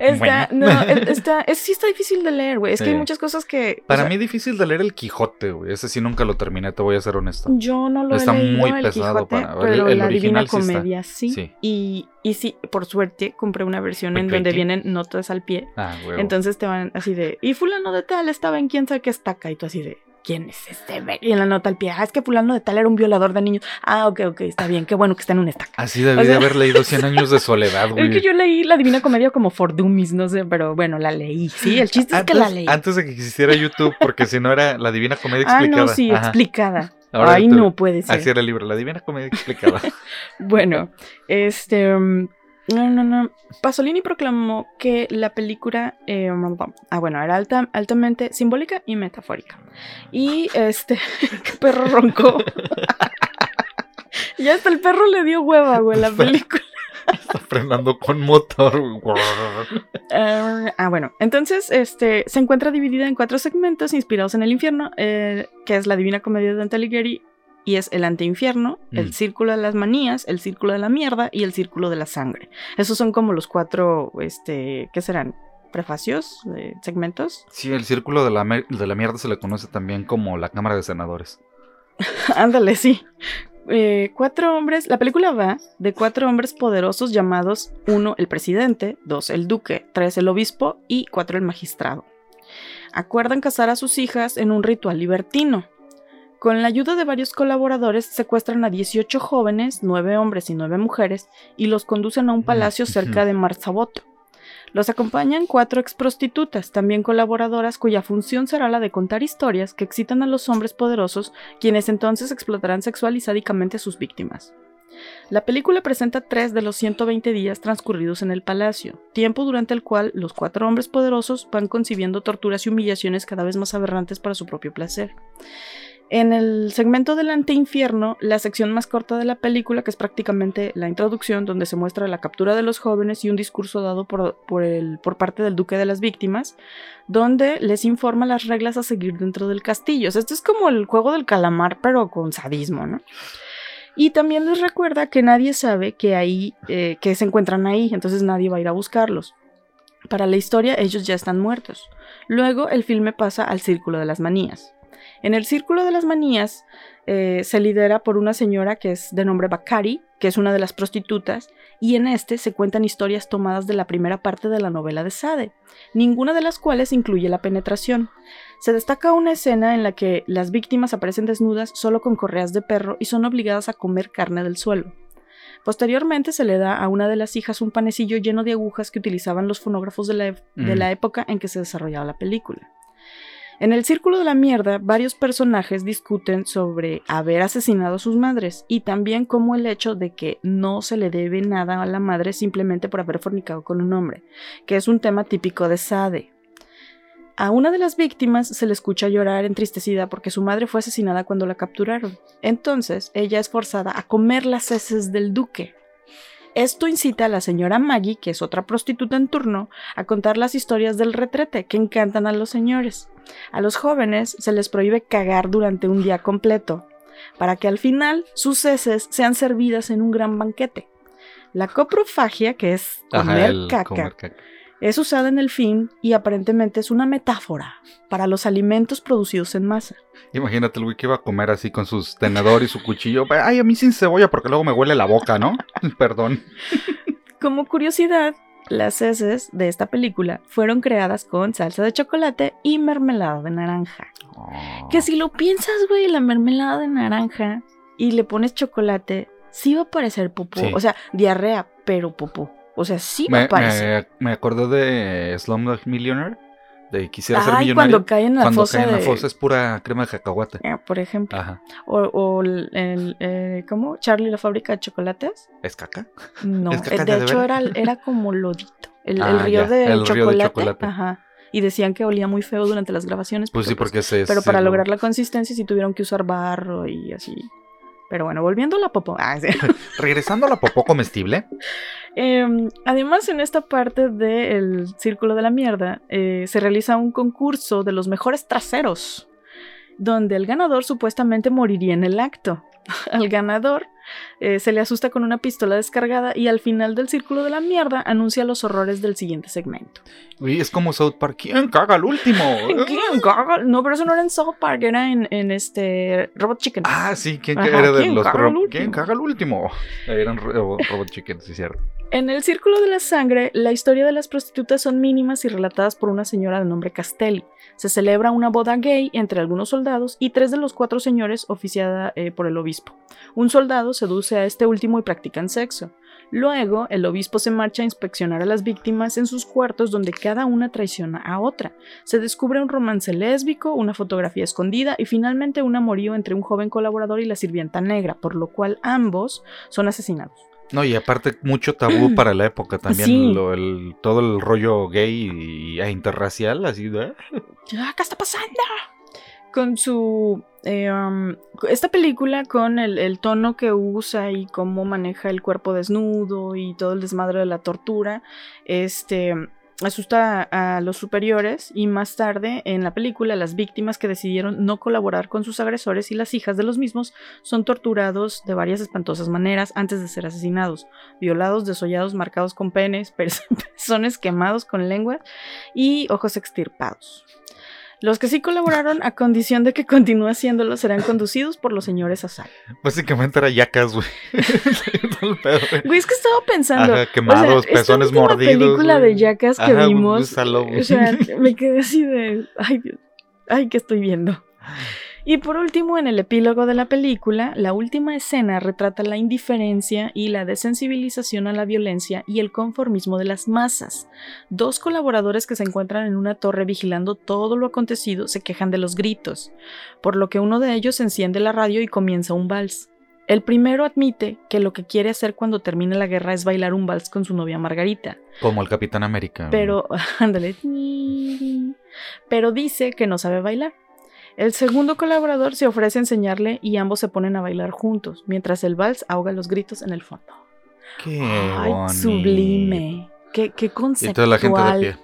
Está, Bueno. no, es- está, es, sí está difícil de leer, güey. Es que hay muchas cosas que... o Para sea, mí difícil de leer el Quijote, güey. Ese sí nunca lo terminé, te voy a ser honesto. Yo no lo Está he leído muy el pesado Quijote, para- pero el- el la Divina está. Comedia sí. Sí. Y, y sí, por suerte compré una versión en donde vienen notas al pie. Ah, güey. Entonces te van así de, y fulano de tal estaba en quién sabe qué estaca. Y tú así de, ¿quién es este? ver-?" Y en la nota al pie, ah, es que fulano de tal era un violador de niños. Ah, ok, ok, está bien, qué bueno que está en una estaca. Así debí o sea- de haber leído 100 años de soledad, güey. Es que yo leí la Divina Comedia como for dummies, no sé, pero bueno, la leí. Sí, el chiste es que la leí. antes de que existiera YouTube, porque si no era la Divina Comedia ah, explicada. no, sí, Ajá. explicada. Ahora Ay, no puede ser. Así era el libro, la Divina Comedia explicada. Bueno, este. mm, No, no, no. Pasolini proclamó que la película. eh, ah, bueno, era alta, altamente simbólica y metafórica. Y este. ¿Qué perro roncó? ya hasta el perro le dio hueva, güey, la película. Está frenando con motor. Eh, ah, bueno, entonces este, se encuentra dividida en cuatro segmentos inspirados en el infierno, eh, que es la Divina Comedia de Dante Alighieri, y es el anteinfierno, Mm. el círculo de las manías, el círculo de la mierda y el círculo de la sangre. Esos son como los cuatro, este, ¿qué serán? Prefacios, eh, segmentos. Sí, el círculo de la, de la mierda se le conoce también como la Cámara de Senadores. Ándale, sí. Eh, cuatro hombres, la película va de cuatro hombres poderosos llamados uno el presidente, dos el duque, tres el obispo y cuatro el magistrado. Acuerdan casar a sus hijas en un ritual libertino. Con la ayuda de varios colaboradores secuestran a 18 jóvenes, 9 hombres y 9 mujeres, y los conducen a un palacio cerca de Marzabotto. Los acompañan cuatro exprostitutas, también colaboradoras, cuya función será la de contar historias que excitan a los hombres poderosos, quienes entonces explotarán sexual y sádicamente a sus víctimas. La película presenta tres de los 120 días transcurridos en el palacio, tiempo durante el cual los cuatro hombres poderosos van concibiendo torturas y humillaciones cada vez más aberrantes para su propio placer. En el segmento del anteinfierno, la sección más corta de la película, que es prácticamente la introducción, donde se muestra la captura de los jóvenes y un discurso dado por, parte del duque de las víctimas, donde les informa las reglas a seguir dentro del castillo. esto es como el juego del calamar, pero con sadismo, ¿no? Y también les recuerda que nadie sabe que ahí, eh, que se encuentran ahí, entonces nadie va a ir a buscarlos. Para la historia, ellos ya están muertos. Luego, el filme pasa al Círculo de las Manías. En el Círculo de las Manías eh, se lidera por una señora que es de nombre Bakari, que es una de las prostitutas, y en este se cuentan historias tomadas de la primera parte de la novela de Sade, ninguna de las cuales incluye la penetración. Se destaca una escena en la que las víctimas aparecen desnudas solo con correas de perro y son obligadas a comer carne del suelo. Posteriormente se le da a una de las hijas un panecillo lleno de agujas que utilizaban los fonógrafos de la, de la época en que se desarrollaba la película. En el Círculo de la Mierda, varios personajes discuten sobre haber asesinado a sus madres y también como el hecho de que no se le debe nada a la madre simplemente por haber fornicado con un hombre, que es un tema típico de Sade. A una de las víctimas se le escucha llorar entristecida porque su madre fue asesinada cuando la capturaron. Entonces, ella es forzada a comer las heces del duque. Esto incita a la señora Maggie, que es otra prostituta en turno, a contar las historias del retrete que encantan a los señores. A los jóvenes se les prohíbe cagar durante un día completo, para que al final sus heces sean servidas en un gran banquete. La coprofagia, que es comer, caca, es usada en el film y aparentemente es una metáfora para los alimentos producidos en masa. Imagínate el güey que iba a comer así con sus tenedor y su cuchillo. Ay, a mí sin cebolla porque luego me huele la boca, ¿no? Perdón. Como curiosidad, las heces de esta película fueron creadas con salsa de chocolate y mermelada de naranja. Oh. Que si lo piensas, güey, la mermelada de naranja y le pones chocolate, sí va a parecer popó. O sea, diarrea, pero popó. O sea, sí me, me Me, acordé de Slumdog Millionaire. De quisiera ser millonario. cuando cae en la cuando fosa. Cuando cae en la fosa es pura crema de cacahuate. Eh, por ejemplo. Ajá. O, o el, eh, ¿cómo? Charlie la fábrica de chocolates. ¿Es caca? No, ¿Es caca de, hecho era, era como lodito. El, ah, río, de, el chocolate, río de chocolate. Ajá. Y decían que olía muy feo durante las grabaciones. Pues sí, porque se. Pero para lograr la consistencia sí tuvieron que usar barro y así. Pero bueno, volviendo a la popó. Ah, Regresando a la popó comestible. Em, además, en esta parte del Círculo de la Mierda eh, se realiza un concurso de los mejores traseros, donde el ganador supuestamente moriría en el acto. Al ganador eh, se le asusta con una pistola descargada y al final del círculo de la mierda anuncia los horrores del siguiente segmento. Y es como South Park. ¿Quién caga el último? ¿Quién caga? No, pero eso no era en South Park, era en, este Robot Chicken. Ah, sí, ¿quién, era de los caga ¿Quién caga el último? Eran Robot Chicken, sí, cierto. En el Círculo de la Sangre, la historia de las prostitutas son mínimas y relatadas por una señora de nombre Castelli. Se celebra una boda gay entre algunos soldados y tres de los cuatro señores oficiada eh, por el obispo. Un soldado seduce a este último y practican sexo. Luego, el obispo se marcha a inspeccionar a las víctimas en sus cuartos donde cada una traiciona a otra. Se descubre un romance lésbico, una fotografía escondida y finalmente un amorío entre un joven colaborador y la sirvienta negra, por lo cual ambos son asesinados. No, y aparte mucho tabú para la época también, el, todo el rollo gay y, e interracial, así de... ¿Qué está pasando? Con su... Eh, um, esta película con el, el, tono que usa y cómo maneja el cuerpo desnudo y todo el desmadre de la tortura, este asusta a, los superiores y más tarde en la película las víctimas que decidieron no colaborar con sus agresores y las hijas de los mismos son torturados de varias espantosas maneras antes de ser asesinados, violados, desollados, marcados con penes, pezones quemados con lengua y ojos extirpados. Los que sí colaboraron, a condición de que continúe haciéndolo, serán conducidos por los señores Asal. Básicamente era yacas, güey. güey, es que estaba pensando. quemados, pezones mordidos. La película de yacas que vimos. o sea, me quedé así de. Ay, Dios. Ay, ¿qué estoy viendo? Y por último, en el epílogo de la película, la última escena retrata la indiferencia y la desensibilización a la violencia y el conformismo de las masas. Dos colaboradores que se encuentran en una torre vigilando todo lo acontecido se quejan de los gritos, por lo que uno de ellos enciende la radio y comienza un vals. El primero admite que lo que quiere hacer cuando termine la guerra es bailar un vals con su novia Margarita. Como el Capitán América. Pero, ándale. Pero dice que no sabe bailar. El segundo colaborador se ofrece a enseñarle y ambos se ponen a bailar juntos, mientras el vals ahoga los gritos en el fondo. Qué Ay, bonito. sublime. Qué, qué Y conceptual. toda la gente de pie,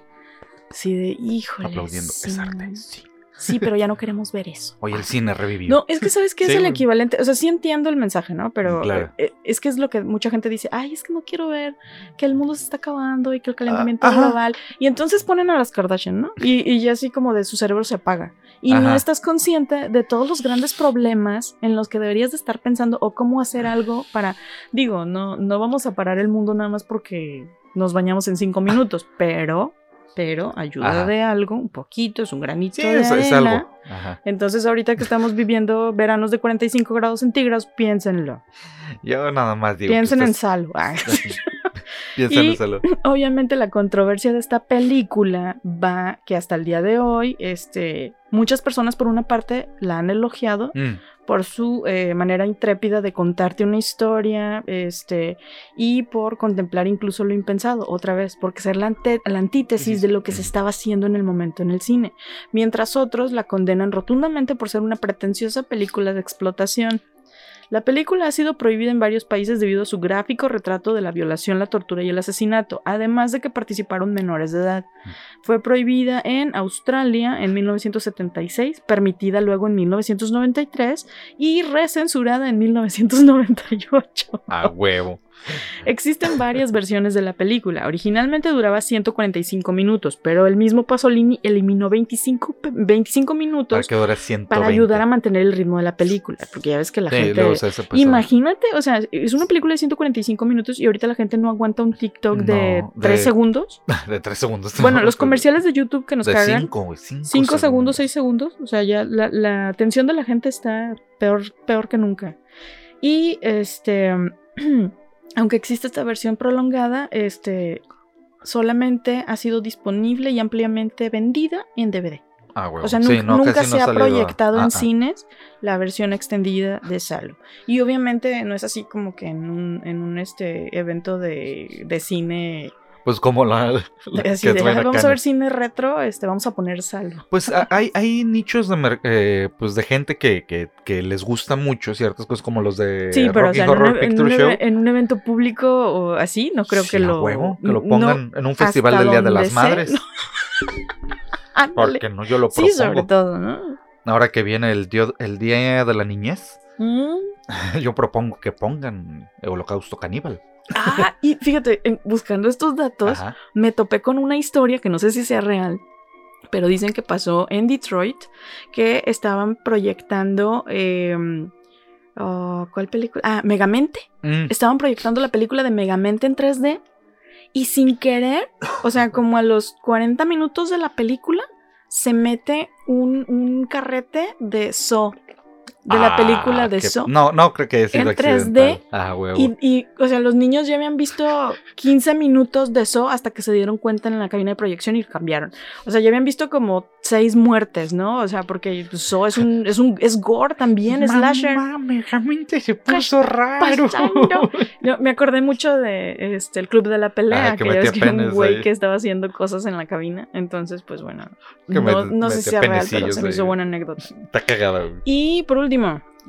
Sí, de híjole. aplaudiendo. sí. Es arte. Sí. Sí, pero ya no queremos ver eso. Oye, el cine revivió. No, es que sabes que es Sí, el equivalente, o sea, sí entiendo el mensaje, ¿no? Pero Claro. eh, es que es lo que mucha gente dice, ay, es que no quiero ver que el mundo se está acabando y que el calentamiento Ah, global. Y entonces ponen a las Kardashian, ¿no? Y, y ya así como de su cerebro se apaga. Y no estás consciente de todos los grandes problemas en los que deberías de estar pensando o cómo hacer algo para, digo, no, no vamos a parar el mundo nada más porque nos bañamos en cinco minutos, pero, pero ayuda Ajá. de algo, un poquito, es un granito Sí, de es, es arena. algo. Ajá. Entonces, ahorita que estamos viviendo veranos de 45 grados centígrados, piénsenlo. Yo nada más digo. Piensen en ustedes- Y-. Obviamente, la controversia de esta película va que hasta el día de hoy, este, muchas personas, por una parte, la han elogiado Mm, por su eh, manera intrépida de contarte una historia, este, y por contemplar incluso lo impensado, otra vez, porque ser la antítesis de lo que se estaba haciendo en el momento en el cine, mientras otros la condenan rotundamente por ser una pretenciosa película de explotación. La película ha sido prohibida en varios países debido a su gráfico retrato de la violación, la tortura y el asesinato, además de que participaron menores de edad. Fue prohibida en Australia en 1976, permitida luego en 1993 y recensurada en 1998. A huevo. Existen varias versiones de la película. Originalmente duraba 145 minutos, pero el mismo Pasolini eliminó 25, pe- 25 Para minutos que dure 120. para ayudar a mantener el ritmo de la película, porque ya ves que la Sí, gente... luego. Imagínate, o sea, es una película de 145 minutos y ahorita la gente no aguanta un TikTok de No, 3 de- segundos. De 3 segundos. Bueno, los comerciales de YouTube que nos De cagan. 5, güey. 5 5 segundos, 6 segundos. O sea, ya la, la atención de la gente está peor, peor que nunca. Y este, aunque existe esta versión prolongada, este, solamente ha sido disponible y ampliamente vendida en DVD. Ah. O sea, Sí, nunca, no, nunca no se ha a- proyectado Ah, en ah. cines la versión extendida de Salo. Y obviamente no es así como que en un, en un este, evento de, de cine, Pues como la. la así que de, traen "Ay, vamos a ver cine retro, este, vamos a poner Salo. Pues hay, hay nichos de, eh, pues de gente que, que, que les gusta mucho ciertas cosas como los de Sí, pero o Rocky sea, en un, Horror en Picture un Show. eve- en un evento público o así, no creo Sí, que lo... huevo, que lo no, pongan en un festival del Día de las sé, Madres. no. Porque no yo lo Sí, propongo. sobre todo, ¿no? Ahora que viene el, dio- el Día de la Niñez, Mm. yo propongo que pongan Holocausto Caníbal. Ah, y fíjate, en- buscando estos datos, Ajá. me topé con una historia que no sé si sea real, pero dicen que pasó en Detroit, que estaban proyectando... eh, oh, ¿Cuál película? Ah, Megamente. Mm, Estaban proyectando la película de Megamente en 3D y sin querer, o sea, como a los 40 minutos de la película, se mete un, un carrete de So, de la ah, película de qué- So. No, no creo que sido En 3D, accidental. Ah, huevo. Y, y, o sea, los niños ya habían visto 15 minutos de So hasta que se dieron cuenta en la cabina de proyección y cambiaron. O sea, ya habían visto como seis muertes, ¿no? O sea, porque pues, So es un, es un, es gore también, es slasher. Mamá, Megamente se puso raro. me acordé mucho de este el club de la pelea, Ah, que que, ya ves que un güey ahí. que estaba haciendo cosas en la cabina. Entonces, pues bueno, Que no, met- no sé si es real, pero se me hizo buena anécdota. Está cagada. Y por último,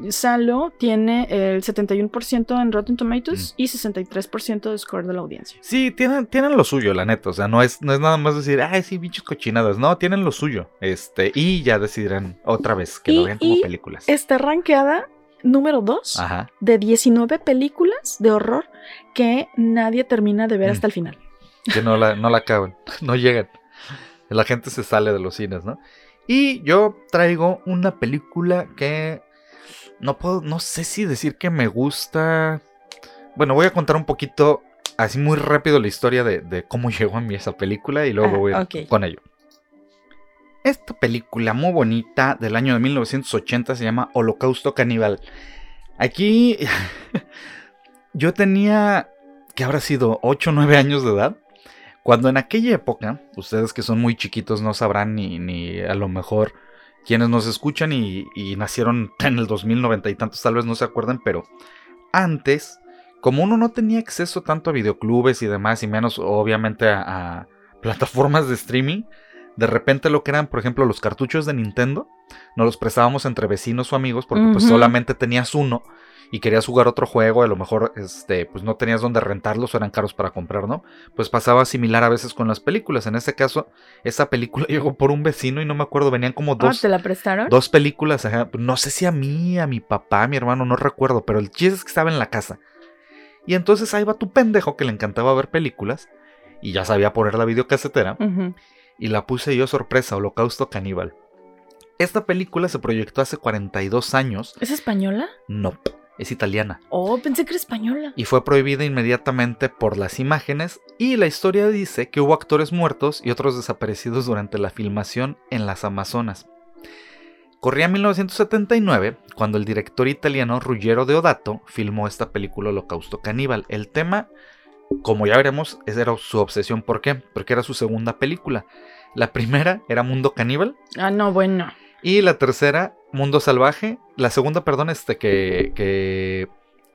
Salo tiene el 71% en Rotten Mm. Tomatoes y 63% de score de la audiencia. Sí, tienen, tienen lo suyo, la neta. O sea, no es, no es nada más decir, ay, sí, bichos cochinadas. No, tienen lo suyo. Este, y ya decidirán otra vez que Y- lo vean como y películas. Está rankeada número 2 Ajá. de 19 películas de horror que nadie termina de ver Mm. hasta el final. Que no la, no la acaban. No llegan. La gente se sale de los cines, ¿no? Y yo traigo una película que no puedo, no sé si decir que me gusta. Bueno, voy a contar un poquito, así muy rápido, la historia de, de cómo llegó a mí esa película y luego Ah, voy con ello. Esta película muy bonita del año de 1980 se llama Holocausto Caníbal. Aquí yo tenía, que habrá sido 8 o 9 años de edad. Cuando en aquella época, ustedes que son muy chiquitos no sabrán ni, ni a lo mejor quienes nos escuchan y, y nacieron en el 2090 y tantos tal vez no se acuerdan, pero antes, como uno no tenía acceso tanto a videoclubes y demás, y menos obviamente a, a plataformas de streaming, de repente lo que eran, por ejemplo, los cartuchos de Nintendo, nos los prestábamos entre vecinos o amigos porque pues solamente tenías uno y querías jugar otro juego, a lo mejor este, pues no tenías donde rentarlos o eran caros para comprar, ¿no? Pues pasaba similar a veces con las películas. En este caso, esa película llegó por un vecino y no me acuerdo, venían como Ah, dos, ¿te la prestaron? dos películas, ajá, no sé si a mí, a mi papá, a mi hermano, no recuerdo, pero el chiste es que estaba en la casa. Y entonces ahí va tu pendejo que le encantaba ver películas y ya sabía poner la videocasetera y la puse yo sorpresa, Holocausto Caníbal. Esta película se proyectó hace 42 años. ¿Es española? No, es italiana. Oh, pensé que era española. Y fue prohibida inmediatamente por las imágenes y la historia dice que hubo actores muertos y otros desaparecidos durante la filmación en las Amazonas. Corría 1979 cuando el director italiano Ruggero Deodato filmó esta película Holocausto Caníbal. El tema, como ya veremos, esa era su obsesión. ¿Por qué? Porque era su segunda película. La primera era Mundo Caníbal Ah, no, bueno. y la tercera, Mundo Salvaje. La segunda, perdón, este que, que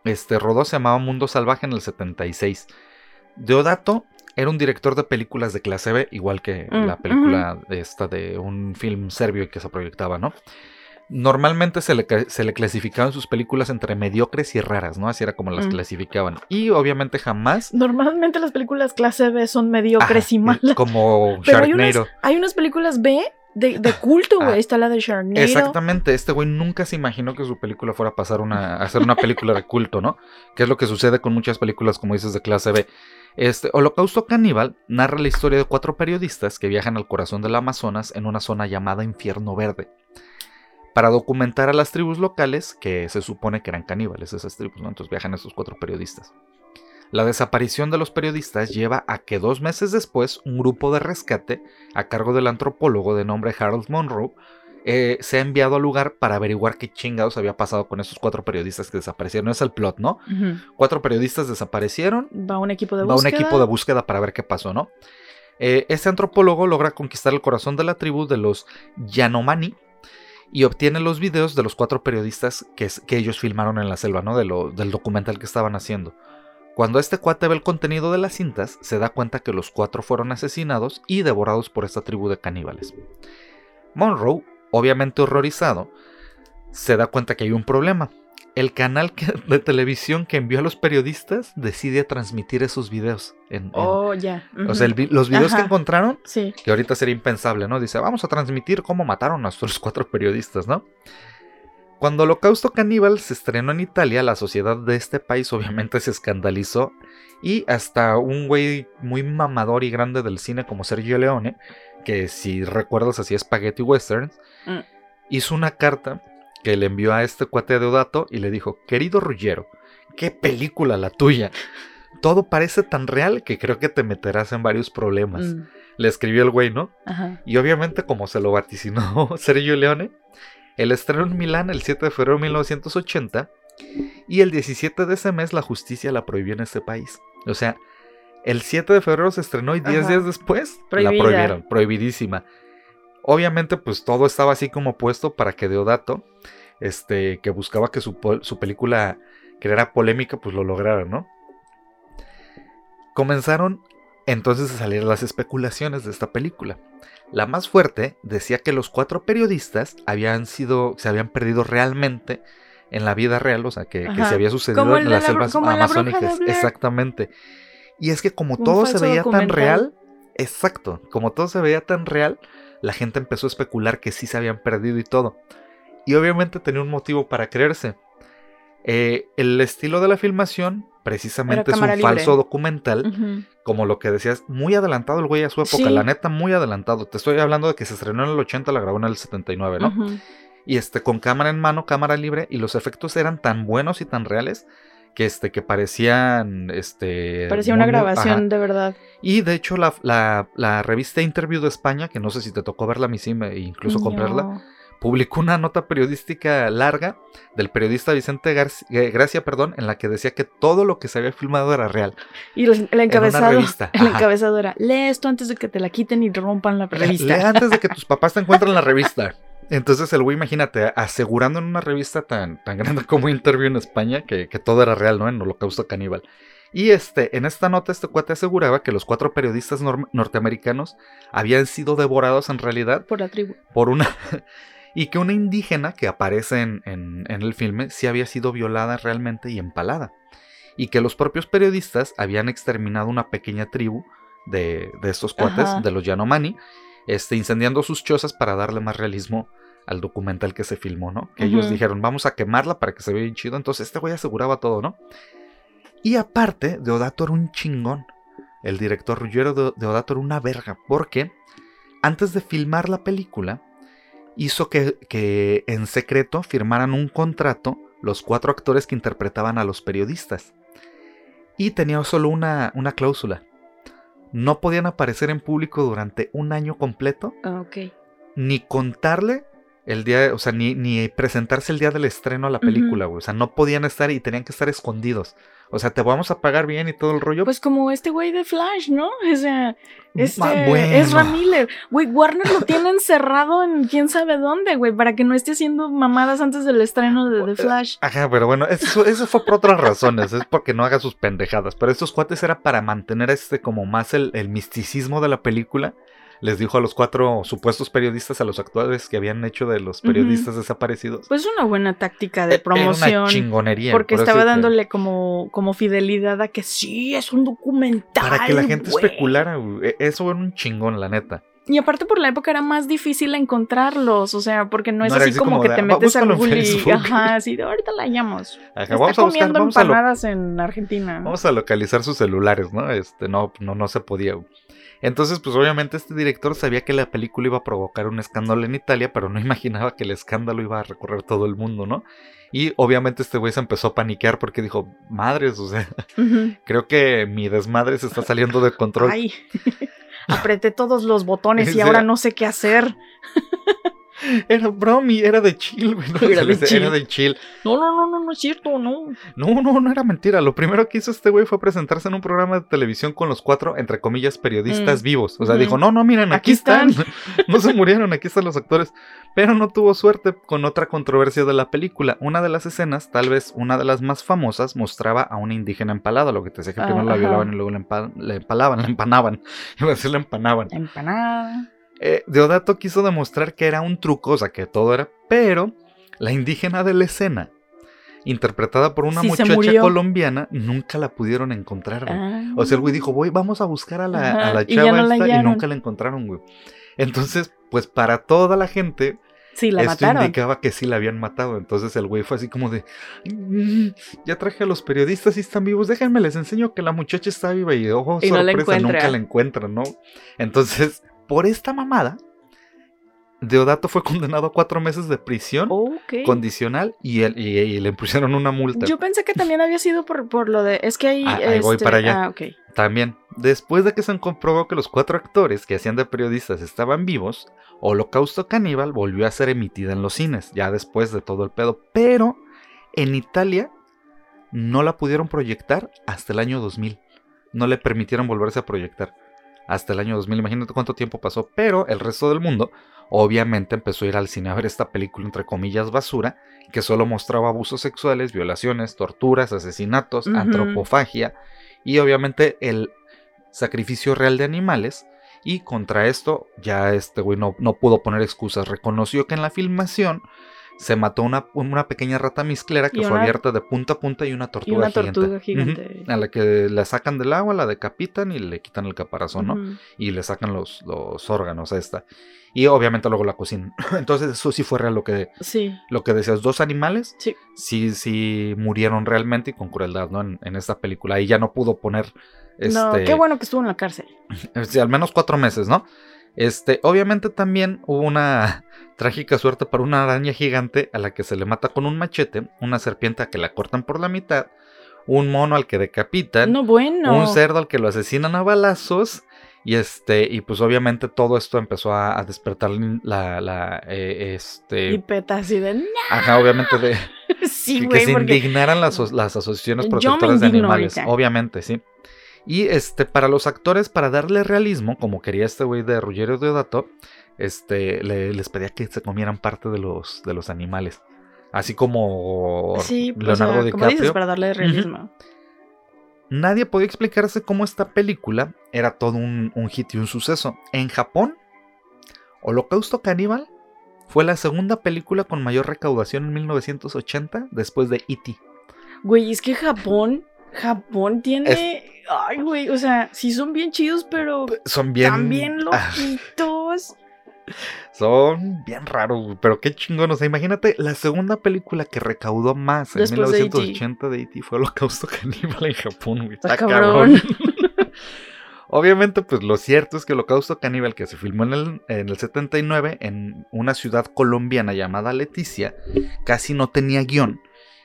este, rodó se llamaba Mundo Salvaje en el 76. Deodato era un director de películas de clase B, igual que Mm, la película esta de un film serbio que se proyectaba, ¿no? Normalmente se le, se le clasificaban sus películas entre mediocres y raras, ¿no? Así era como las Mm. clasificaban. Y obviamente jamás... Normalmente las películas clase B son mediocres Ajá, y malas. Como Pero hay unas, Sharknado. hay unas películas B de, de culto, güey. Ah, Está la de Sharknado. Exactamente, este güey nunca se imaginó que su película fuera a pasar una, a ser una película de culto, ¿no? Que es lo que sucede con muchas películas, como dices, de clase B. Este, Holocausto Caníbal narra la historia de cuatro periodistas que viajan al corazón del Amazonas en una zona llamada Infierno Verde. Para documentar a las tribus locales, que se supone que eran caníbales esas tribus, ¿no? Entonces viajan estos cuatro periodistas. La desaparición de los periodistas lleva a que dos meses después un grupo de rescate a cargo del antropólogo de nombre Harold Monroe eh, se ha enviado al lugar para averiguar qué chingados había pasado con esos cuatro periodistas que desaparecieron. Es el plot, ¿no? Cuatro periodistas desaparecieron, Va un equipo de va un búsqueda. equipo de búsqueda para ver qué pasó, ¿no? Eh, este antropólogo logra conquistar el corazón de la tribu de los Yanomani y obtiene los videos de los cuatro periodistas que, que ellos filmaron en la selva, ¿no? De lo- del documental que estaban haciendo. Cuando este cuate ve el contenido de las cintas, se da cuenta que los cuatro fueron asesinados y devorados por esta tribu de caníbales. Monroe, obviamente horrorizado, se da cuenta que hay un problema. El canal de televisión que envió a los periodistas decide transmitir esos videos. en- en- Oh, ya. o sea, el los videos que encontraron, Sí. que ahorita sería impensable, ¿no? Dice, vamos a transmitir cómo mataron a nuestros cuatro periodistas, ¿no? Cuando Holocausto Caníbal se estrenó en Italia, la sociedad de este país obviamente se escandalizó y hasta un güey muy mamador y grande del cine como Sergio Leone, que si recuerdas hacía Spaghetti Westerns, Mm. hizo una carta que le envió a este cuate de Odato y le dijo, querido Ruggero, qué película la tuya. Todo parece tan real que creo que te meterás en varios problemas. Mm, Le escribió el güey, ¿no? Ajá. Y obviamente, como se lo vaticinó Sergio Leone, el estreno en Milán el 7 de febrero de 1980 y el 17 de ese mes la justicia la prohibió en ese país. O sea, el 7 de febrero se estrenó y 10 Ajá. días después Prohibida. la prohibieron, prohibidísima. Obviamente, pues todo estaba así como puesto para que Deodato, este, que buscaba que su, su película creara polémica, pues lo lograra, ¿no? Comenzaron entonces a salir las especulaciones de esta película. La más fuerte decía que los cuatro periodistas habían sido, se habían perdido realmente en la vida real, o sea, que, se había sucedido en las la selvas la amazónicas. Exactamente. Y es que como Un todo se veía tan real, exacto, como todo se veía tan real, la gente empezó a especular que sí se habían perdido y todo. Y obviamente tenía un motivo para creerse. Eh, el estilo de la filmación precisamente es un libre. falso documental como lo que decías, muy adelantado el güey a su época, Sí. la neta, muy adelantado. Te estoy hablando de que se estrenó en el 80, la grabó en el 79, ¿no? Y este, con cámara en mano, cámara libre, y los efectos eran tan buenos y tan reales que este, que parecían, este... Parecía muy, una grabación ajá. de verdad. Y de hecho, la, la- la revista Interview de España, que no sé si te tocó verla a mí sí, me- e incluso comprarla. Publicó una nota periodística larga del periodista Vicente Garci- eh, Gracia, perdón, en la que decía que todo lo que se había filmado era real. Y el, el encabezado. El encabezado era: lee esto antes de que te la quiten y te rompan la revista. Lee antes de que tus papás te encuentren la revista. Entonces el güey, imagínate, asegurando en una revista tan, tan grande como Interview en España, que, que todo era real, ¿no? En Holocausto Caníbal. Y este, en esta nota, este cuate aseguraba que los cuatro periodistas norteamericanos habían sido devorados en realidad por la tribu. Por una. Y que una indígena que aparece en, en, el filme sí había sido violada realmente y empalada. Y que los propios periodistas habían exterminado una pequeña tribu de, de estos cuates, de los Yanomani, este, incendiando sus chozas para darle más realismo al documental que se filmó, ¿no? Que ellos dijeron, vamos a quemarla para que se vea bien chido. Entonces este güey aseguraba todo, ¿no? Y aparte, Deodato era un chingón. El director Ruggiero Deodato era una verga, porque antes de filmar la película, hizo que, que en secreto firmaran un contrato los cuatro actores que interpretaban a los periodistas. Y tenía solo una, una cláusula. No podían aparecer en público durante un año completo. Ah. Ni contarle el día, o sea, ni, ni presentarse el día del estreno a la película, güey. O sea, no podían estar y tenían que estar escondidos. O sea, te vamos a pagar bien y todo el rollo. Pues como este güey de Flash, ¿no? O sea, este es Ramiller. Güey, Warner lo tiene encerrado en quién sabe dónde, güey, para que no esté haciendo mamadas antes del estreno de The Flash. Ajá, pero bueno, eso, eso fue por otras razones. es porque no haga sus pendejadas. Pero estos cuates era para mantener este como más el, el misticismo de la película les dijo a los cuatro supuestos periodistas, a los actuales que habían hecho de los periodistas desaparecidos. Pues una buena táctica de promoción. Era una chingonería. Porque estaba dándole como, como fidelidad a que sí, es un documental. Para que la gente especulara. E, eso era un chingón, la neta. Y aparte por la época era más difícil encontrarlos, o sea, porque no es así, como, que te metes a Google y ajá, así de ahorita la hallamos. Está vamos comiendo a buscar, empanadas en Argentina. Vamos a localizar sus celulares, ¿no? Este, no, no, no se podía. Entonces, pues obviamente este director sabía que la película iba a provocar un escándalo en Italia, pero no imaginaba que el escándalo iba a recorrer todo el mundo, ¿no? Y obviamente este güey se empezó a paniquear porque dijo, madres, o sea, creo que mi desmadre se está saliendo de control. Ay, apreté todos los botones y ahora no sé qué hacer. Era bromi, era de chill, güey. No, era, de chill. No, no, no, no, no es cierto, no. No, no, no era mentira. Lo primero que hizo este güey fue presentarse en un programa de televisión con los cuatro, entre comillas, periodistas mm. vivos. O sea, dijo, no, no, miren, aquí, están. no se murieron, aquí están los actores. Pero no tuvo suerte con otra controversia de la película. Una de las escenas, tal vez una de las más famosas, mostraba a una indígena empalada. Lo que te decía que primero la violaban y luego le, empalaban, la empanaban. Iba a decir la empanaban. Empanada. Eh, Deodato quiso demostrar que era un truco, o sea, que todo era, pero la indígena de la escena, interpretada por una muchacha colombiana, nunca la pudieron encontrar. O sea, el güey dijo, voy, vamos a buscar a la, a la chava y, esta, y nunca la encontraron, güey. Entonces, pues para toda la gente, Sí, la Esto indicaba que sí la habían matado. Entonces el güey fue así como de. Mm, ya traje a los periodistas y están vivos. Déjenme les enseño que la muchacha está viva. Y ojo, sorpresa, nunca la encuentran, ¿no? Entonces por esta mamada, Deodato fue condenado a cuatro meses de prisión condicional y, le impusieron una multa. Yo pensé que también había sido por, lo de. Es que ahí. Ah, ahí voy para allá. Ah, también, después de que se comprobó que los cuatro actores que hacían de periodistas estaban vivos, Holocausto Caníbal volvió a ser emitida en los cines, ya después de todo el pedo. Pero en Italia no la pudieron proyectar hasta el año 2000. No le permitieron volverse a proyectar hasta el año 2000. Imagínate cuánto tiempo pasó. Pero el resto del mundo obviamente empezó a ir al cine a ver esta película entre comillas basura, que solo mostraba abusos sexuales, violaciones, torturas, asesinatos, antropofagia y obviamente el sacrificio real de animales. Y contra esto ya este güey no, no pudo poner excusas. Reconoció que en la filmación se mató una, una pequeña rata misclera que fue abierta de punta a punta y una tortuga, y una tortuga gigante. A la que la sacan del agua, la decapitan y le quitan el caparazón, ¿no? Y le sacan los, los órganos a esta. Y obviamente luego la cocinan. Entonces, eso sí fue real lo que, sí. lo que decías. Dos animales sí. sí, sí murieron realmente y con crueldad, ¿no? En, en esta película. Y ya no pudo poner. Este, no, qué bueno que estuvo en la cárcel. Sí, al menos cuatro meses, ¿no? Este, obviamente también hubo una trágica suerte para una araña gigante a la que se le mata con un machete, una serpiente a que la cortan por la mitad, un mono al que decapitan, no, bueno. un cerdo al que lo asesinan a balazos. Y este, y pues obviamente todo esto empezó a, despertar la, la eh, este. Y peta así de. Ajá, obviamente de. sí, que, se indignaran las, las asociaciones protectoras de animales. Obviamente, sí. Y este, para los actores, para darle realismo, como quería este güey de Ruggiero Deodato, este, le- les pedía que se comieran parte de los, de los animales. Así como Sí, o Leonardo sea, como DiCaprio. dices, para darle realismo. Nadie podía explicarse cómo esta película era todo un, un hit y un suceso. En Japón, Holocausto Caníbal fue la segunda película con mayor recaudación en 1980 después de E.T. Güey, es que Japón, Japón tiene... Ay, güey, o sea, sí son bien chidos, pero Son bien... también Ah, loquitos. son bien raros, güey, pero qué chingón. O sea, imagínate, la segunda película que recaudó más en Después de E E.T.. 1980 de E.T. fue Holocausto Caníbal en Japón, güey. Está cabrón. Obviamente, pues lo cierto es que Holocausto Caníbal, que se filmó en el, en el 79 en una ciudad colombiana llamada Leticia, casi no tenía guion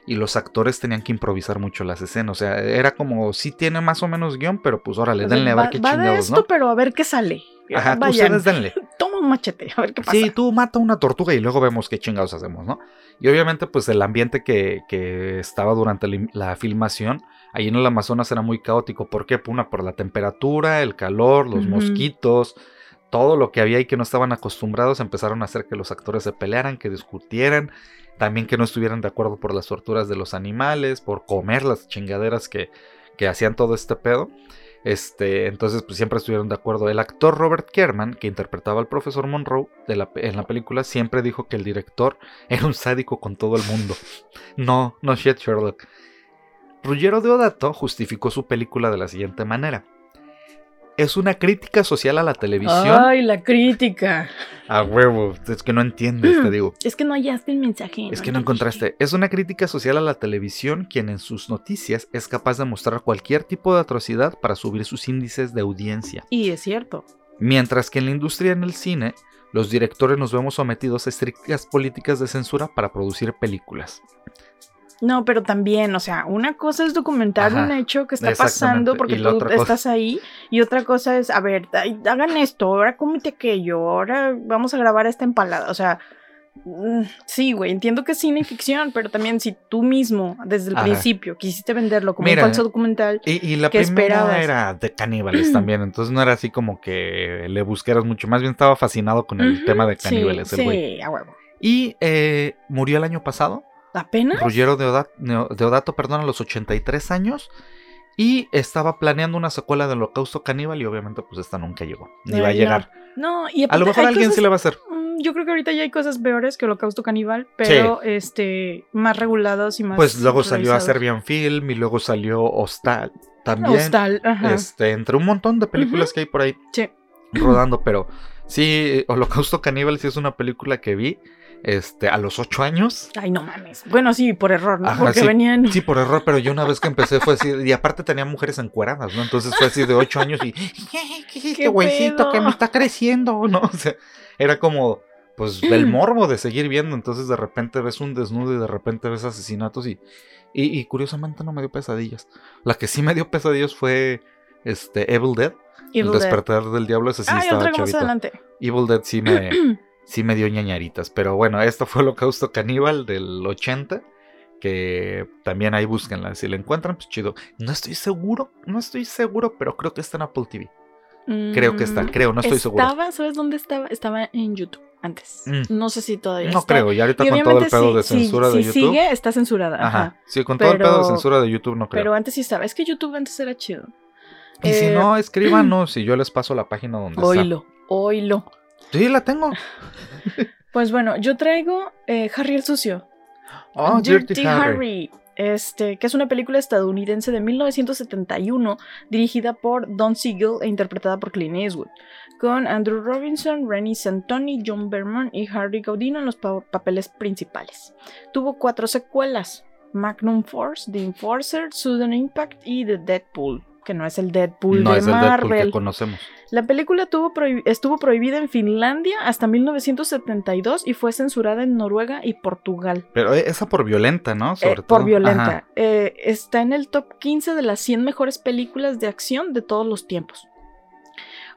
y los actores tenían que improvisar mucho las escenas. O sea, era como, sí tiene más o menos guion, pero pues órale, denle a va, ver qué va de esto, ¿no? pero a ver qué sale. Ajá, Vayan, ustedes denle. toma un machete, a ver qué pasa. Sí, tú mata una tortuga y luego vemos qué chingados hacemos, ¿no? Y obviamente, pues el ambiente que, que estaba durante la, la filmación, ahí en el Amazonas era muy caótico. ¿Por qué? Una, por la temperatura, el calor, los mosquitos, todo lo que había y que no estaban acostumbrados empezaron a hacer que los actores se pelearan, que discutieran, también que no estuvieran de acuerdo por las torturas de los animales, por comer las chingaderas que, que hacían todo este pedo. Este, entonces, pues siempre estuvieron de acuerdo. El actor Robert Kerman, que interpretaba al profesor Monroe de la- en la película, siempre dijo que el director era un sádico con todo el mundo. No, no shit, Sherlock. Ruggero Deodato justificó su película de la siguiente manera. Es una crítica social a la televisión. Ay, la crítica. A huevo, es que no entiendes, te digo. Es que no hallaste el mensaje. Es que no encontraste. Es una crítica social a la televisión quien en sus noticias es capaz de mostrar cualquier tipo de atrocidad para subir sus índices de audiencia. Y es cierto. Mientras que en la industria en el cine, los directores nos vemos sometidos a estrictas políticas de censura para producir películas. No, pero también, o sea, una cosa es documentar Ajá, un hecho que está pasando porque tú cosa- estás ahí y otra cosa es, a ver, hagan esto, ahora cómete aquello, ahora vamos a grabar esta empalada, o sea, mm, sí, güey, entiendo que es cine y ficción, pero también si tú mismo desde el Ajá. principio quisiste venderlo como Mira, un falso documental, Y, y la ¿Qué primera esperabas? era de caníbales también, entonces no era así como que le buscaras mucho, más bien estaba fascinado con el tema de sí, caníbales el güey. Sí, a huevo. Y eh, murió el año pasado, ¿Apenas? Ruggero Deodato, Deodato, perdón, a los 83 años. Y estaba planeando una secuela del Holocausto Caníbal y obviamente pues esta nunca llegó. Ni va a Ay, no. llegar. No, y A aparte lo mejor alguien cosas- sí le va a hacer. Mm, Yo creo que ahorita ya hay cosas peores que Holocausto Caníbal, pero este más regulados y más. Pues luego salió a. Serbian Film y luego salió Hostal también. Hostal, ajá. Este, entre un montón de películas que hay por ahí Sí. rodando, pero sí, Holocausto Caníbal sí es una película que vi este, a los 8 años. Ay, no mames. Bueno, sí, por error, ¿no? Ajá, Porque sí. venían. Sí, por error, pero yo una vez que empecé fue así, y aparte tenía mujeres encueradas, ¿no? Entonces fue así de 8 años y, ¿qué es este ¿Qué pedo? que me está creciendo? ¿No? O sea, era como, pues, el morbo de seguir viendo, entonces de repente ves un desnudo y de repente ves asesinatos y, y, y curiosamente no me dio pesadillas. La que sí me dio pesadillas fue, este, Evil Dead, Evil el Dead. despertar del diablo, ese sí Ay, estaba adelante. Evil Dead sí me, sí me dio ñañaritas. Pero bueno, esto fue Holocausto Caníbal del 80. Que también ahí búsquenla. Si la encuentran, pues chido. No estoy seguro, no estoy seguro, pero creo que está en Apple TV. Creo que está, Mm, creo, no estoy seguro. Estaba, ¿sabes dónde estaba? Estaba en YouTube antes. Mm. No sé si todavía No está. creo, y ahorita Y con todo el pedo sí, de sí, censura de si YouTube. sigue, está censurada. Ajá. Ajá. Sí, con todo el pedo de censura de YouTube no creo. Pero antes sí estaba. Es que YouTube antes era chido. y si eh, no, escríbanos y yo les paso la página donde está. Oilo, oilo. Sí, la tengo. Pues bueno, yo traigo eh, Harry el Sucio. Oh, Dirty, Harry. Este, que es una película estadounidense de 1971 dirigida por Don Siegel e interpretada por Clint Eastwood, con Andrew Robinson, Rennie Santoni, John Berman y Harry Gaudino en los pa- papeles principales. Tuvo cuatro secuelas: Magnum Force, The Enforcer, Sudden Impact y The Deadpool, que no es el Deadpool No de es el Deadpool Marvel. que conocemos. La película tuvo prohi- estuvo prohibida en Finlandia hasta 1972 y fue censurada en Noruega y Portugal. Pero eh, esa por violenta, ¿no? Eh, por violenta. Eh, está en el top 15 de las 100 mejores películas de acción de todos los tiempos.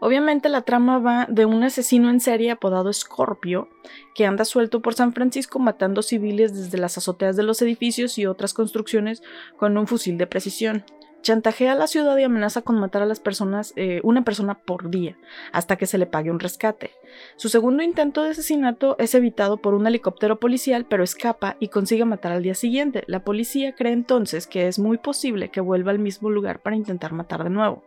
Obviamente la trama va de un asesino en serie apodado Scorpio, que anda suelto por San Francisco matando civiles desde las azoteas de los edificios y otras construcciones con un fusil de precisión. Chantajea a la ciudad y amenaza con matar a las personas, eh, una persona por día, hasta que se le pague un rescate. Su segundo intento de asesinato es evitado por un helicóptero policial, pero escapa y consigue matar al día siguiente. La policía cree entonces que es muy posible que vuelva al mismo lugar para intentar matar de nuevo.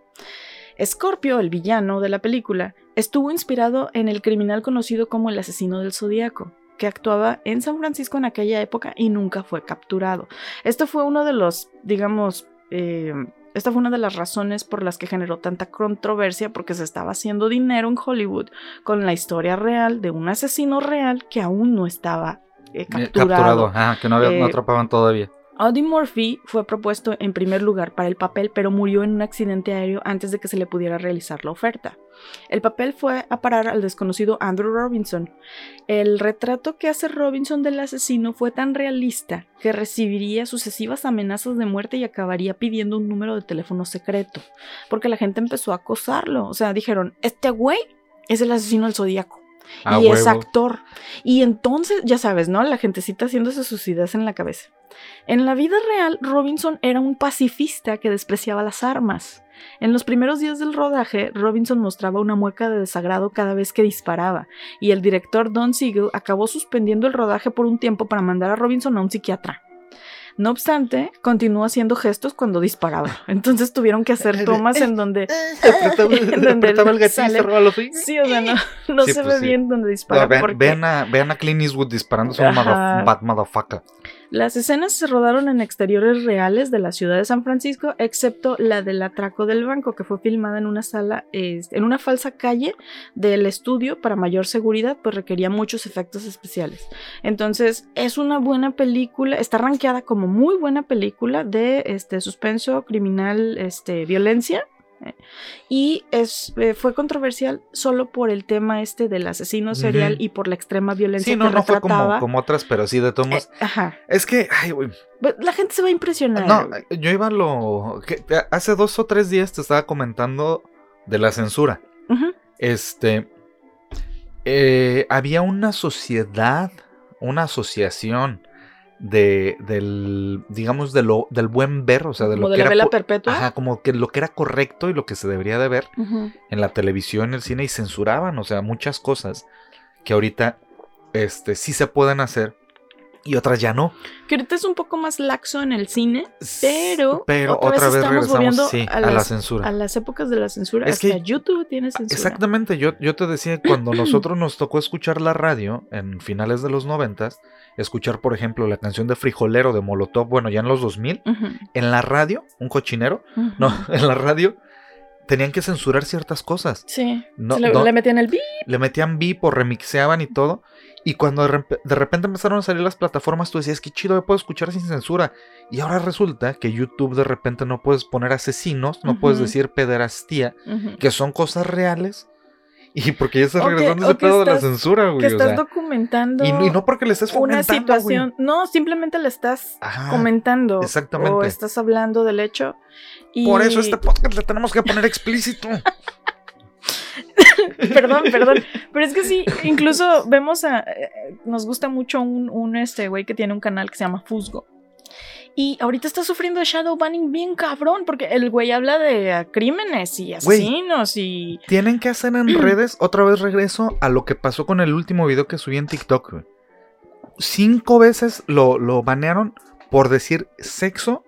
Scorpio, el villano de la película, estuvo inspirado en el criminal conocido como el asesino del zodiaco que actuaba en San Francisco en aquella época y nunca fue capturado. Esto fue uno de los, digamos, eh, esta fue una de las razones por las que generó tanta controversia porque se estaba haciendo dinero en Hollywood con la historia real de un asesino real que aún no estaba eh, capturado. capturado. que no, había, no Eh, atrapaban todavía. Audie Murphy fue propuesto en primer lugar para el papel, pero murió en un accidente aéreo antes de que se le pudiera realizar la oferta. El papel fue a parar al desconocido Andrew Robinson. El retrato que hace Robinson del asesino fue tan realista que recibiría sucesivas amenazas de muerte y acabaría pidiendo un número de teléfono secreto, porque la gente empezó a acosarlo. O sea, dijeron, este güey es el asesino del zodíaco. Y es actor. Y entonces, ya sabes, ¿no? La gentecita haciéndose sus ideas en la cabeza. En la vida real, Robinson era un pacifista que despreciaba las armas. En los primeros días del rodaje, Robinson mostraba una mueca de desagrado cada vez que disparaba, y el director Don Siegel acabó suspendiendo el rodaje por un tiempo para mandar a Robinson a un psiquiatra. No obstante, continuó haciendo gestos cuando disparaba. Entonces tuvieron que hacer tomas en donde apretaba, Donde apretaba el gatillo y sale- cerraba los ojos. Sí, o sea, no, no Sí, se pues ve sí. bien donde No, dispara. vean, porque vean a, vean a Clint Eastwood disparándose a un bad motherfucker. Las escenas se rodaron en exteriores reales de la ciudad de San Francisco, excepto la del atraco del banco, que fue filmada en una sala, eh, en una falsa calle del estudio para mayor seguridad, pues requería muchos efectos especiales. Entonces, es una buena película, está rankeada como muy buena película de este, suspenso, criminal, este, violencia. Y es, eh, fue controversial solo por el tema este del asesino serial y por la extrema violencia Sí, no, que no fue como, retrataba. como otras, pero sí, de todos. Eh, ajá. Es que, ay, güey. Pues, La gente se va a impresionar. No, güey. yo iba a lo. que- hace dos o tres días te estaba comentando de la censura. Este. eh, había una sociedad, una asociación de, del, digamos, de lo, del buen ver, o sea, de Como lo de que la era. vela perpetua. Ajá, como que lo que era correcto y lo que se debería de ver en la televisión, en el cine y censuraban, o sea, muchas cosas que ahorita este, sí se pueden hacer y otras ya no. Que ahorita es un poco más laxo en el cine, pero, Pero otra, otra, vez, vez estamos volviendo sí, a, a, la censura. a las épocas de la censura. Es Hasta que- YouTube tiene censura. Exactamente, yo, yo te decía, cuando nosotros nos tocó escuchar la radio en finales de los noventas, escuchar, por ejemplo, la canción de Frijolero de Molotov, bueno, ya en los 2000, Ujú, en la radio, un cochinero, no, en la radio, tenían que censurar ciertas cosas. Sí. No- Se le, no- le metían el beep. Le metían beep o remixeaban y todo. Y cuando de, rep- de repente empezaron a salir las plataformas, tú decías, qué chido, me puedo escuchar sin censura. Y ahora resulta que YouTube de repente no puedes poner asesinos, no puedes Ujú. decir pederastía, Ujú. que son cosas reales. Y porque ya está O que- regresando o ese que pedo de la estás- censura, güey. Que o estás sea, documentando y, y no porque le estés una situación. No, simplemente le estás güey. Ajá. comentando. exactamente. O estás hablando del hecho. Y... Por eso este podcast le tenemos que poner explícito. perdón, perdón. Pero es que sí, incluso vemos a. eh, Nos gusta mucho un, un este güey que tiene un canal que se llama Fusgo. Y ahorita está sufriendo de shadow banning bien cabrón, porque el güey habla de crímenes y Güey. asesinos y. Tienen que hacer en redes, otra vez regreso a lo que pasó con el último video que subí en TikTok. güey. Cinco veces lo, lo banearon por decir sexo,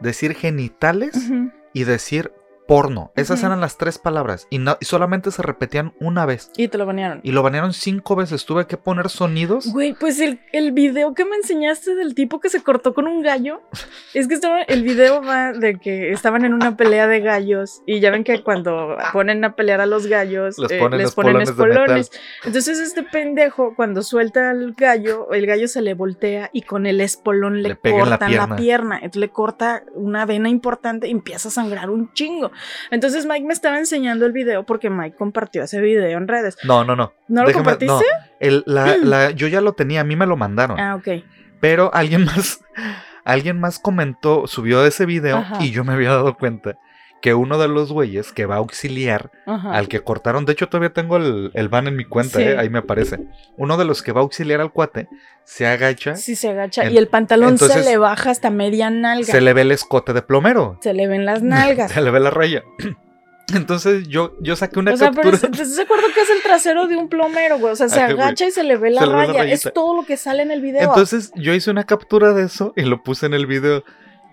decir genitales y decir porno. Esas eran las tres palabras y, no, y solamente se repetían una vez. Y te lo banearon. Y lo banearon cinco veces. Tuve que poner sonidos. Güey, pues el, el video que me enseñaste del tipo que se cortó con un gallo, es que estaba, el video va de que estaban en una pelea de gallos y ya ven que cuando ponen a pelear a los gallos Les eh, ponen les espolones. Entonces este pendejo cuando suelta al gallo, el gallo se le voltea y con el espolón le, Le la cortan la pierna. pierna. Entonces le corta una vena importante y empieza a sangrar un chingo. Entonces Mike me estaba enseñando el video porque Mike compartió ese video en redes. No, no, no. ¿No lo Déjame- compartiste? no. El- la- la- yo ya lo tenía, a mí me lo mandaron. Ah, ok. Pero alguien más, alguien más comentó, subió ese video Ajá. y yo me había dado cuenta que uno de los güeyes que va a auxiliar Ajá. al que cortaron, de hecho todavía tengo el, el ban en mi cuenta, Sí. eh, ahí me aparece. Uno de los que va a auxiliar al cuate se agacha, Sí, se agacha. En- y el pantalón entonces, se le baja hasta media nalga. se le ve el escote de plomero. Se le ven las nalgas. se le ve la raya. Entonces yo, yo saqué una O sea, pero captura. ¿estás de acuerdo que es el trasero de un plomero, güey? O sea, se agacha y se le ve la Se ve raya. es todo lo que sale en el video. Entonces yo hice una captura de eso y lo puse en el video.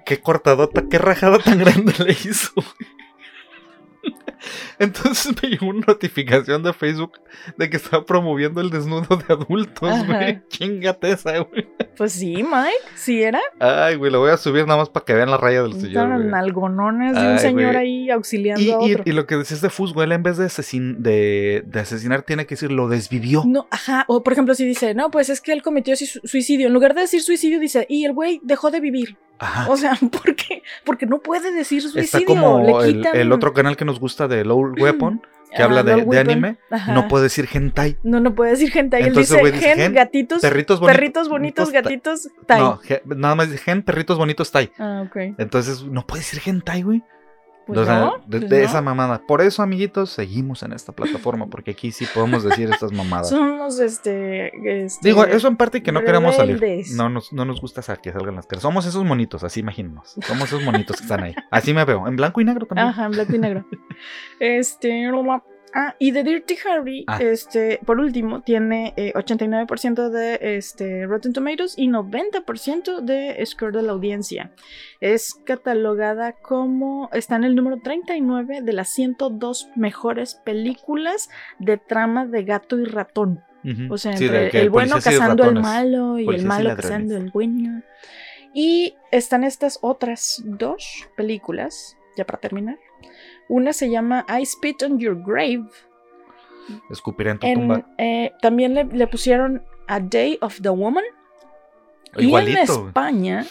Qué cortadota, qué rajada tan grande le hizo. Entonces me llegó una notificación de Facebook de que estaba promoviendo el desnudo de adultos, güey. Chingate esa, güey. Pues sí, Mike. Sí era. Ay, güey, lo voy a subir nada más para que vean la raya del señor. Estaban güey. algonones de un señor güey. ahí auxiliando Y, a y- otro. y lo que decías de Fusgo, él en vez de, asesin- de, de asesinar tiene que decir lo desvivió. No, ajá. O por ejemplo, si dice, no, pues es que él cometió su- suicidio. En lugar de decir suicidio, dice, y el güey dejó de vivir. Ajá. O sea, ¿por qué? Porque no puede decir Está suicidio. como Le el, quitan. el otro canal que nos gusta de Low Weapon, que habla de, de anime, Ajá. no puede decir hentai. No, no puede decir gente. Y él Entonces, dice dice gen, gen, gatitos, Perritos bonitos. perritos bonitos, gatitos, tai. No, nada más dice gen, perritos bonitos tai. Ah, ok. Entonces, no puede decir hentai, güey. Pues O sea, no, de, pues de no. esa mamada. Por eso, amiguitos, seguimos en esta plataforma, porque aquí sí podemos decir estas mamadas. Somos este, este. Digo, eso en parte que no queremos salir. No nos, no nos gusta que salgan las caras. Somos esos monitos, así imagínenos. Somos esos monitos que están ahí. Así me veo. En blanco y negro también. Ajá, en blanco y negro. este. Ah, y The Dirty Harry, Ah. este, por último, tiene eh, 89% de este, Rotten Tomatoes y 90% de score de la audiencia. Es catalogada como. Está en el número 39 de las 102 mejores películas de trama de gato y ratón. O sea, entre el bueno cazando al malo y el Policías malo cazando al bueno. Y están estas otras dos películas, ya para terminar. Una se llama I Spit on Your Grave. Escupiré en tu En, tumba. eh, también le, le pusieron A Day of the Woman. Y en Igualito. España,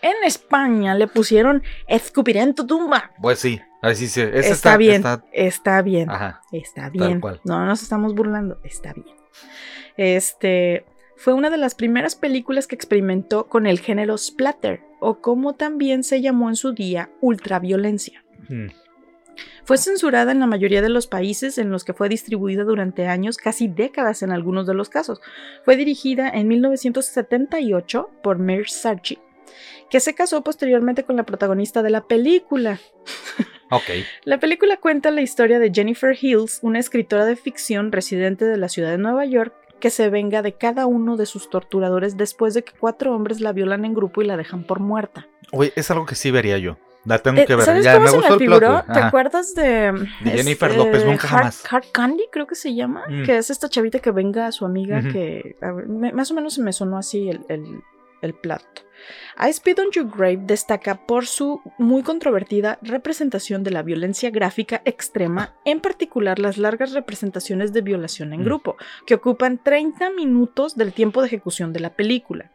en España le pusieron Escupiré en tu tumba. Pues sí, así sí. Está, está, bien, está- está bien. Ajá. Está bien. cual. No nos estamos burlando. Está bien. Este fue una de las primeras películas que experimentó con el género splatter, o como también se llamó en su día, ultraviolencia. Mm. Fue censurada en la mayoría de los países en los que fue distribuida durante años, casi décadas en algunos de los casos. Fue dirigida en 1978 por Mir Sarchi, que se casó posteriormente con la protagonista de la película, Ok. la película cuenta la historia de Jennifer Hills, una escritora de ficción residente de la ciudad de Nueva York, que se venga de cada uno de sus torturadores después de que cuatro hombres la violan en grupo y la dejan por muerta. Oye, es algo que sí vería yo. La tengo Eh, que ver. ¿Sabes Ya, cómo me se gustó me figuró? ¿Te acuerdas de, De Jennifer este, López, nunca Hard- jamás. Hard Candy, creo que se llama, Mm. que es esta chavita que venga a su amiga que a ver, me- más o menos se me sonó así el, el, el plato. I Spit on Your Grave destaca por su muy controvertida representación de la violencia gráfica extrema, en particular las largas representaciones de violación en Mm. grupo, que ocupan 30 minutos del tiempo de ejecución de la película.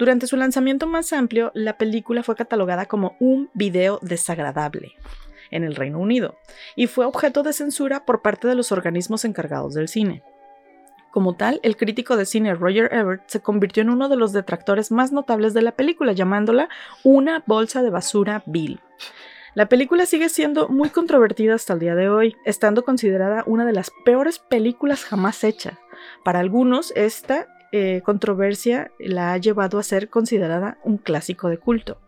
Durante su lanzamiento más amplio, la película fue catalogada como un video desagradable en el Reino Unido y fue objeto de censura por parte de los organismos encargados del cine. Como tal, el crítico de cine Roger Ebert se convirtió en uno de los detractores más notables de la película, llamándola una bolsa de basura vil. La película sigue siendo muy controvertida hasta el día de hoy, estando considerada una de las peores películas jamás hechas. Para algunos, esta eh, controversia la ha llevado a ser considerada un clásico de culto.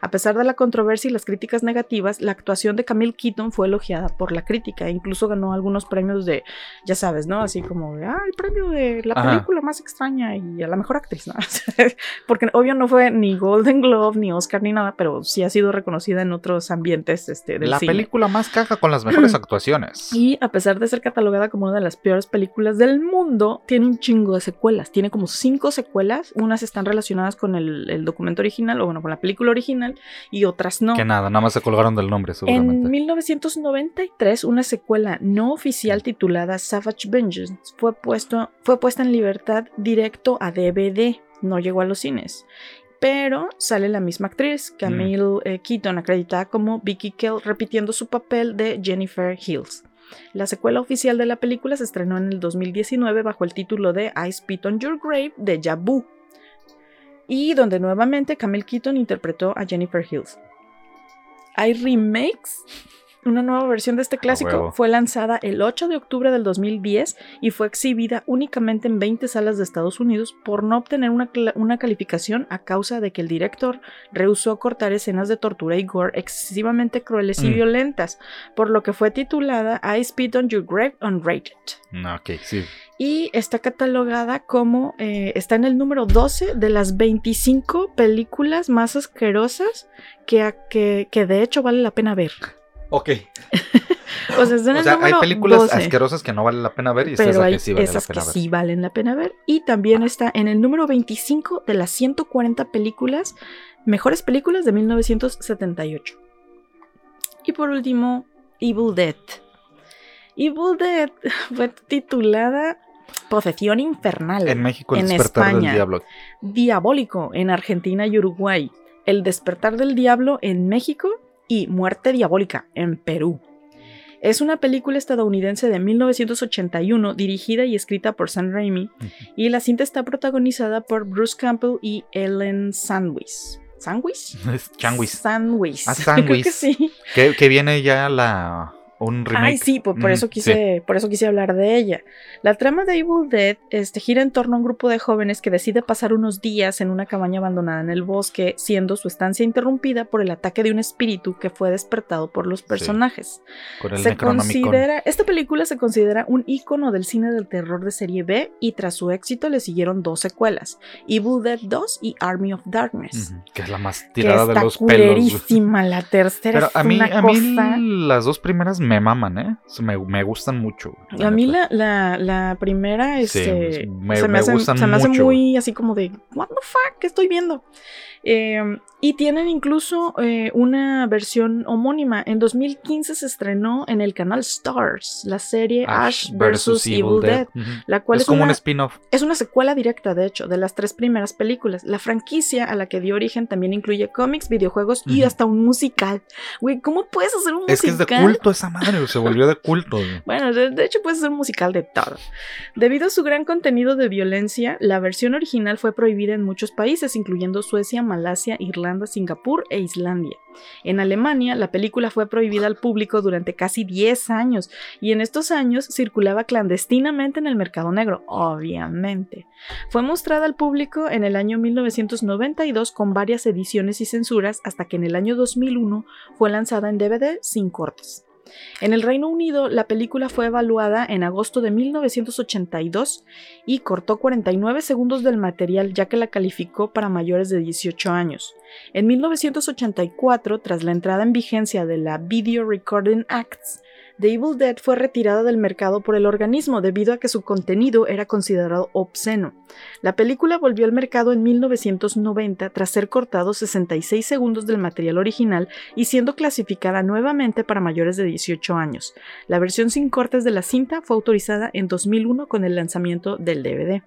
A pesar de la controversia y las críticas negativas, la actuación de Camille Keaton fue elogiada por la crítica e incluso ganó algunos premios de, ya sabes, ¿no? Así como ah, el premio de la Ajá. película más extraña y a la mejor actriz, ¿no? Porque obvio no fue ni Golden Globe, ni Oscar, ni nada, pero sí ha sido reconocida en otros ambientes este, del La cine. película más caja con las mejores actuaciones. Y a pesar de ser catalogada como una de las peores películas del mundo, tiene un chingo de secuelas. Tiene como cinco secuelas. Unas están relacionadas con el, el documento original, o bueno, con la película original, y otras no. Que nada, nada más se colgaron del nombre, En seguramente. 1993, una secuela no oficial titulada Savage Vengeance fue, puesto, fue puesta en libertad directo a DVD. No llegó a los cines. Pero sale la misma actriz, Camille eh, Keaton, acreditada como Vicky Kell, repitiendo su papel de Jennifer Hills. La secuela oficial de la película se estrenó en el 2019 bajo el título de I Spit on Your Grave de Jabu, y donde nuevamente Camille Keaton interpretó a Jennifer Hills. Hay remakes una nueva versión de este clásico fue lanzada el 8 de octubre del 2010 y fue exhibida únicamente en 20 salas de Estados Unidos por no obtener una, una calificación a causa de que el director rehusó cortar escenas de tortura y gore excesivamente crueles y Mm. violentas, por lo que fue titulada I Spit on Your Grave Unrated. No, ok, sí. Y está catalogada como, eh, está en el número 12 de las 25 películas más asquerosas que, que de hecho vale la pena ver. Ok. O sea, en O el sea, hay películas 12, asquerosas que no vale la pena ver y pero la hay que sí vale la esas pena que ver. sí valen la pena ver. Y también está en el número 25 de las 140 películas, mejores películas de 1978. Y por último, Evil Dead. Evil Dead fue titulada Posesión Infernal. En México, el en despertar España. del diablo. Diabólico en Argentina y Uruguay, El despertar del diablo en México y Muerte diabólica en Perú. Es una película estadounidense de 1981 dirigida y escrita por Sam Raimi y la cinta está protagonizada por Bruce Campbell y Ellen Sandwich. ¿Sandwich? Changuis. Sandwich. Ah, Creo que Sandwich. sí. Que, que viene ya la un remake. Ay, sí, por, por Mm, eso quise, por eso quise hablar de ella. La trama de Evil Dead este, gira en torno a un grupo de jóvenes que decide pasar unos días en una cabaña abandonada en el bosque, siendo su estancia interrumpida por el ataque de un espíritu que fue despertado por los personajes. Con el Se considera, esta película se considera un icono del cine del terror de serie B y tras su éxito le siguieron dos secuelas, Evil Dead 2 y Army of Darkness. Que es la más Que tirada de está los pelos. la tercera Pero es a mí, una a mí cosa las dos primeras me maman, ¿eh? Me, me gustan mucho. A mí la, la, la primera Sí, este, me- se, me me hace, gustan se me hace muy así como de, ¿What the fuck? ¿Qué estoy viendo? Eh, y tienen incluso eh, una versión homónima. En 2015 se estrenó en el canal Stars la serie Ash, vs. Evil Dead, Ujú. la cual Es es, como un una, spin-off. es una secuela directa, de hecho, de las tres primeras películas. La franquicia a la que dio origen también incluye cómics, videojuegos y Ujú. hasta un musical. Güey, ¿cómo puedes hacer un Es que es de musical? culto esa madre, se volvió de culto. Bueno, de, de hecho puede ser un musical de todo. Debido a su gran contenido de violencia, la versión original fue prohibida en muchos países, incluyendo Suecia, Malasia, Irlanda, Singapur e Islandia. En Alemania, la película fue prohibida al público durante casi 10 años, y en estos años circulaba clandestinamente en el mercado negro, obviamente. Fue mostrada al público en el año 1992 con varias ediciones y censuras, hasta que en el año 2001 fue lanzada en DVD sin cortes. En el Reino Unido, la película fue evaluada en agosto de 1982 y cortó 49 segundos del material ya que la calificó para mayores de 18 años. En 1984, tras la entrada en vigencia de la Video Recording Acts, The Evil Dead fue retirada del mercado por el organismo debido a que su contenido era considerado obsceno. La película volvió al mercado en 1990 tras ser cortado 66 segundos del material original y siendo clasificada nuevamente para mayores de 18 años. La versión sin cortes de la cinta fue autorizada en 2001 con el lanzamiento del DVD.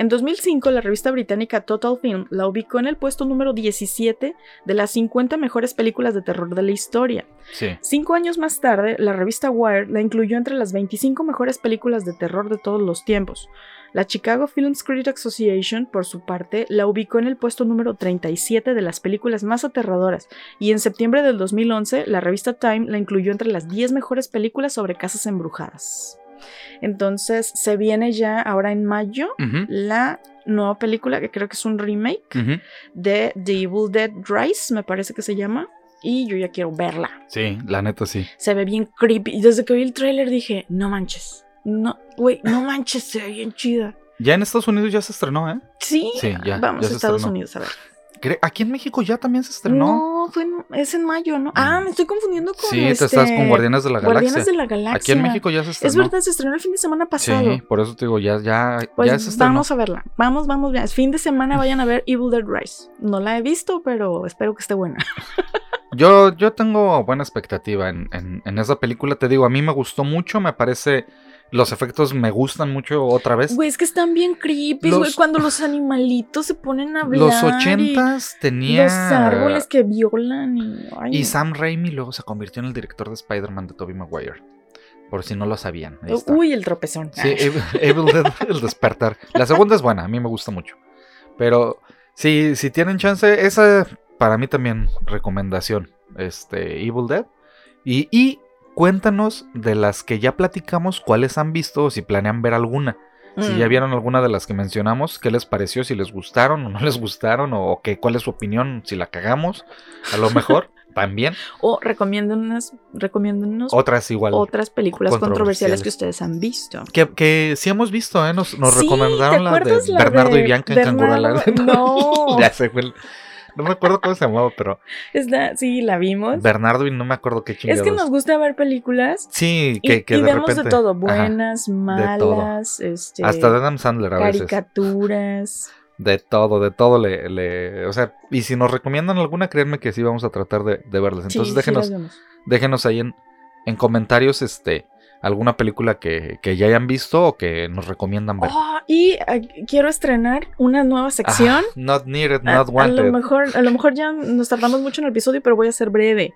En 2005, la revista británica Total Film la ubicó en el puesto número 17 de las 50 mejores películas de terror de la historia. Sí. Cinco años más tarde, la revista Wire la incluyó entre las 25 mejores películas de terror de todos los tiempos. La Chicago Film Critics Association, por su parte, la ubicó en el puesto número 37 de las películas más aterradoras, y en septiembre del 2011, la revista Time la incluyó entre las 10 mejores películas sobre casas embrujadas. Entonces, se viene ya ahora en mayo la nueva película, que creo que es un remake de The Evil Dead Rise, me parece que se llama, y yo ya quiero verla Sí, la neta sí. se ve bien creepy. Y desde que vi el tráiler dije, no manches. No, güey, no manches, se ve bien chida. Ya en Estados Unidos ya se estrenó, ¿eh? Sí, Sí, ya, vamos ya a Estados estrenó. Unidos a ver. Aquí en México ya también se estrenó. No, fue en- es en mayo, ¿no? Ah, me estoy confundiendo con sí, este, te estás con Guardianes de la Galaxia. Guardianes de la Galaxia. Aquí en México ya se estrenó. Es verdad, se estrenó el fin de semana pasado. Sí, por eso te digo, ya, ya, Pues ya se estrenó. vamos a verla. Vamos, vamos, bien. Fin de semana vayan a ver Evil Dead Rise. No la he visto, pero espero que esté buena. Yo, yo tengo buena expectativa en, en, en esa película. Te digo, a mí me gustó mucho, me parece. Los efectos me gustan mucho otra vez. Güey, es que están bien creepy, güey, cuando los animalitos se ponen a hablar. Los ochentas tenía. Los árboles que violan y... ay, Y. Sam Raimi luego se convirtió en el director de Spider-Man de Tobey Maguire. Por si no lo sabían. Uy, el tropezón. Sí, Evil, Evil Dead, el despertar. La segunda es buena, a mí me gusta mucho. Pero si, si tienen chance, esa para mí también recomendación. Este, Evil Dead. Y, y cuéntanos de las que ya platicamos, cuáles han visto o si planean ver alguna. Si ya Mm. vieron alguna de las que mencionamos, ¿qué les pareció? Si les gustaron o no les gustaron, o qué, cuál es su opinión, si la cagamos, a lo mejor también. O recomiéndonos, recomiéndonos Otras igual. otras películas controversiales controversiales. que ustedes han visto. Que, que sí hemos visto, ¿eh? Nos, nos Sí, recomendaron ¿te la de Bernardo de y Bianca en Bernardo? Canguraland. No. ya se fue el- No me acuerdo cómo se llamaba, pero Está, sí, la vimos. Bernardo y no me acuerdo qué es chingados. que nos gusta ver películas Sí, y, que, y de vemos repente. de todo, ajá, buenas, todo. malas, este, Hasta de Adam Sandler a veces. caricaturas. De todo, de todo le, le- O sea, y si nos recomiendan alguna, créanme que sí vamos a tratar de, de verlas. Entonces sí, déjenos, déjenos ahí en, en comentarios este alguna película que, que ya hayan visto o que nos recomiendan ver. Oh, y eh, quiero estrenar una nueva sección. Ah, not needed, A- not a, wanted. lo mejor, a lo mejor ya nos tardamos mucho en el episodio, pero voy a ser breve.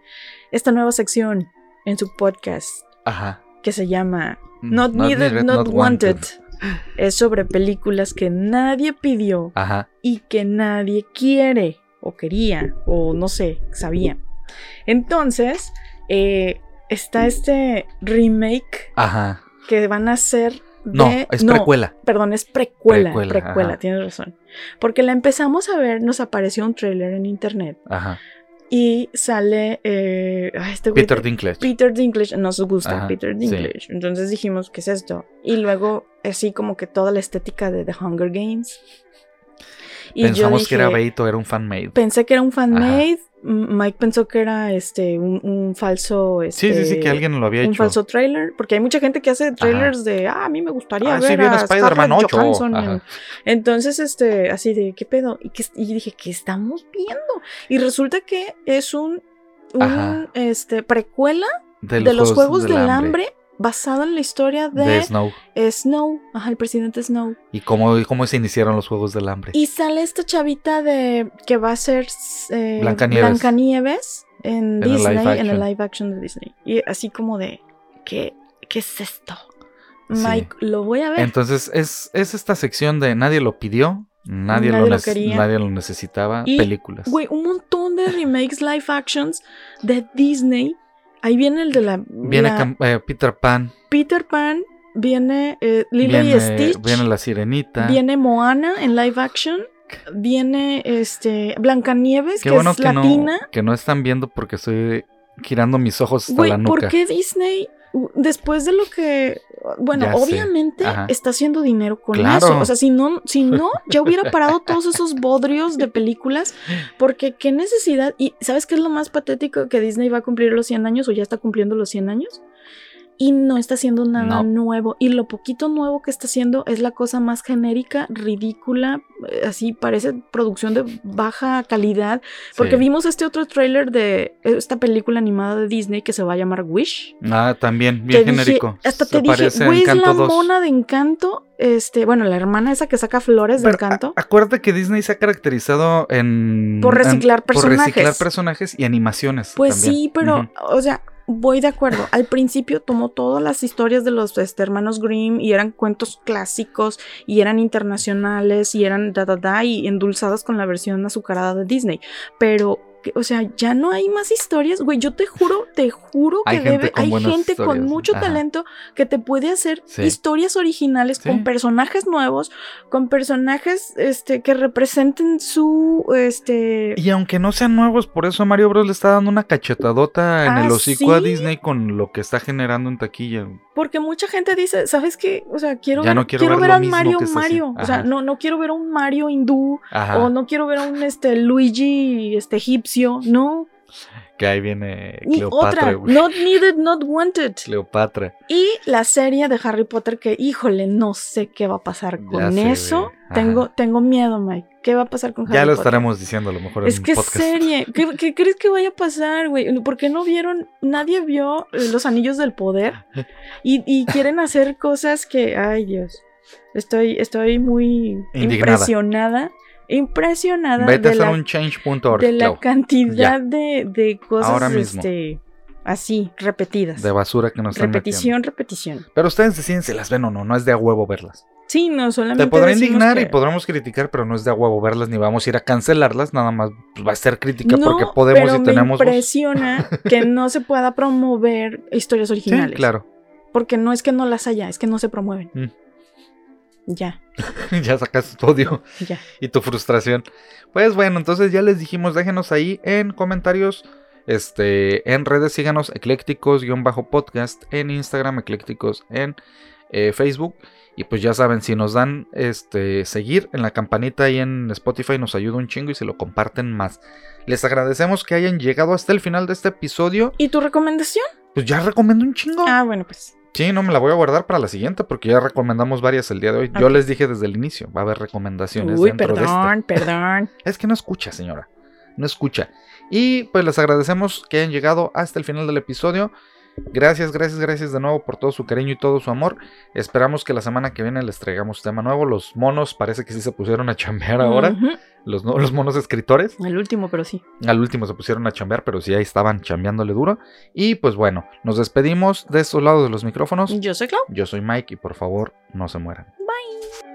Esta nueva sección en su podcast Ajá. que se llama Not, Needed, Not, wanted. es sobre películas que nadie pidió Ajá. y que nadie quiere o quería o no sé, sabía. Entonces, eh, está este remake Ajá. que van a hacer de... No, es precuela. Perdón, es precuela. Precuela, Precuela, ajá. tienes razón. Porque la empezamos a ver, nos apareció un trailer en internet Ajá. y sale eh, este güey Peter Dinklage. Peter Dinklage, nos gusta Ajá, Peter sí. Dinklage. Entonces dijimos, ¿qué es esto? Y luego, así como que toda la estética de The Hunger Games. Y yo Pensamos que era Beito, era un fanmade. Pensé que era un fanmade. Mike pensó que era este un, un falso. Sí, sí, sí, este, que alguien lo había Un hecho. falso trailer. Porque hay mucha gente que hace trailers de. Ah, a mí me gustaría Ah, ver sí, a Spider-Man Scarlett 8. Johansson en- Ajá. entonces, este, así de, ¿qué pedo? Y, que, y dije, ¿qué estamos viendo? Y resulta que es un, un este, precuela De de los Juegos del Hambre, basado en la historia de, De Snow. Snow, ajá, el presidente Snow. Y cómo, cómo se iniciaron los Juegos del Hambre. Y sale esta chavita de que va a ser eh, Blancanieves. Blancanieves en, Disney, en el live action de Disney. Y así como de, ¿qué, qué es esto? Sí. Mike, lo voy a ver. Entonces, es, es esta sección de nadie lo pidió, nadie, Nadie lo, lo nadie lo necesitaba, Y, películas. Güey, un montón de remakes live actions de Disney. Ahí viene el de la, Viene la eh, Peter Pan, Peter Pan, viene eh, Lilo viene, y Stitch, viene La Sirenita. viene Moana en live action, viene este Blancanieves, Qué que bueno es que latina. no, que no están viendo porque estoy girando mis ojos hasta Güey, la nuca. ¿por qué Disney, después de lo que, bueno, Ya obviamente está haciendo dinero con Claro. eso? O sea, si no, si no, ya hubiera parado todos esos bodrios de películas, porque qué necesidad. Y ¿sabes qué es lo más patético? Que Disney va a cumplir los 100 años o ya está cumpliendo los 100 años. Y no está haciendo nada No. nuevo. Y lo poquito nuevo que está haciendo es la cosa más genérica, ridícula, eh, así parece producción de baja calidad. Porque Sí. vimos este otro tráiler de esta película animada de Disney que se va a llamar Wish. Ah, también, bien dije- genérico. hasta Se te dije, güey, es Encanto la 2. mona de Encanto. Este, bueno, la hermana esa que saca flores de Pero, Encanto. acuérdate que Disney se ha caracterizado en... Por en- reciclar Por reciclar personajes. personajes y animaciones. Pues también. sí, pero, o sea, voy de acuerdo. Al principio tomó todas las historias de los este, hermanos Grimm y eran cuentos clásicos y eran internacionales y eran da da da y endulzadas con la versión azucarada de Disney. Pero, que- o sea, ya no hay más historias, güey. Yo te juro, te juro que Hay gente debe, con hay gente con mucho Ajá. talento que te puede hacer Sí. historias originales Sí. con personajes nuevos, con personajes este, que representen su este Y aunque no sean nuevos, por eso Mario Bros le está dando una cachetadota en Ah, el hocico a. Disney con lo que está generando en taquilla. Porque mucha gente dice, ¿sabes qué? O sea, quiero Ya ver, no quiero ver a mismo Mario Mario. O sea, no, no quiero ver a un Mario hindú. Ajá. O no quiero ver a un este Luigi este egipcio. No. Que ahí viene Ni Cleopatra, otra. Not needed, not wanted. Cleopatra. Y la serie de Harry Potter que, híjole, no sé qué va a pasar Ya con sé, eso. Tengo, tengo miedo, Mike. ¿Qué va a pasar con Harry Ya lo Potter? estaremos diciendo a lo mejor Es en que podcast. serie. ¿Qué, qué crees que vaya a pasar, güey? ¿Por qué no vieron? Nadie vio eh, los anillos del poder. Y, y quieren hacer cosas que. Ay, Dios. Estoy, estoy muy Indignada. impresionada. Impresionada Vete de la, un change.org. de la Clau. cantidad de, de cosas Ahora mismo. este, Así, repetidas. De basura que nos repetición, repetición. Pero ustedes deciden si las ven o no, no es de a huevo verlas. Sí, no solamente. Te podrá indignar y podremos criticar, pero no es de a huevo verlas ni vamos a ir a cancelarlas, nada más va a ser crítica No, porque podemos pero y tenemos me voz. impresiona que no se pueda promover historias Sí, originales. claro. Porque no es que no las haya, es que no se promueven. Mm. Ya, ya sacas tu odio ya. y tu frustración. Pues bueno, entonces ya les dijimos, déjenos ahí en comentarios, este, en redes, síganos eclécticos-podcast, en Instagram, eclécticos, en eh, Facebook. Y pues ya saben, si nos dan este seguir en la campanita y en Spotify nos ayuda un chingo y se lo comparten más. Les agradecemos que hayan llegado hasta el final de este episodio. ¿Y tu recomendación? Pues ya recomiendo un chingo. Ah, bueno, pues. Sí, no me la voy a guardar para la siguiente porque ya recomendamos varias el día de hoy. Yo les dije desde el inicio, va a haber recomendaciones Uy, dentro de este. perdón, perdón. Es que no escucha, señora. No escucha. Y pues les agradecemos que hayan llegado hasta el final del episodio. Gracias, gracias, gracias de nuevo por todo su cariño y todo su amor. Esperamos que la semana que viene les traigamos tema nuevo. Los monos parece que sí se pusieron a chambear ahora. Los, los monos escritores. El último, pero sí. Al último se pusieron a chambear, pero sí ahí estaban chambeándole duro. Y pues bueno, nos despedimos de estos lados de los micrófonos. Yo soy Clau. Yo soy Mike y por favor no se mueran. Bye.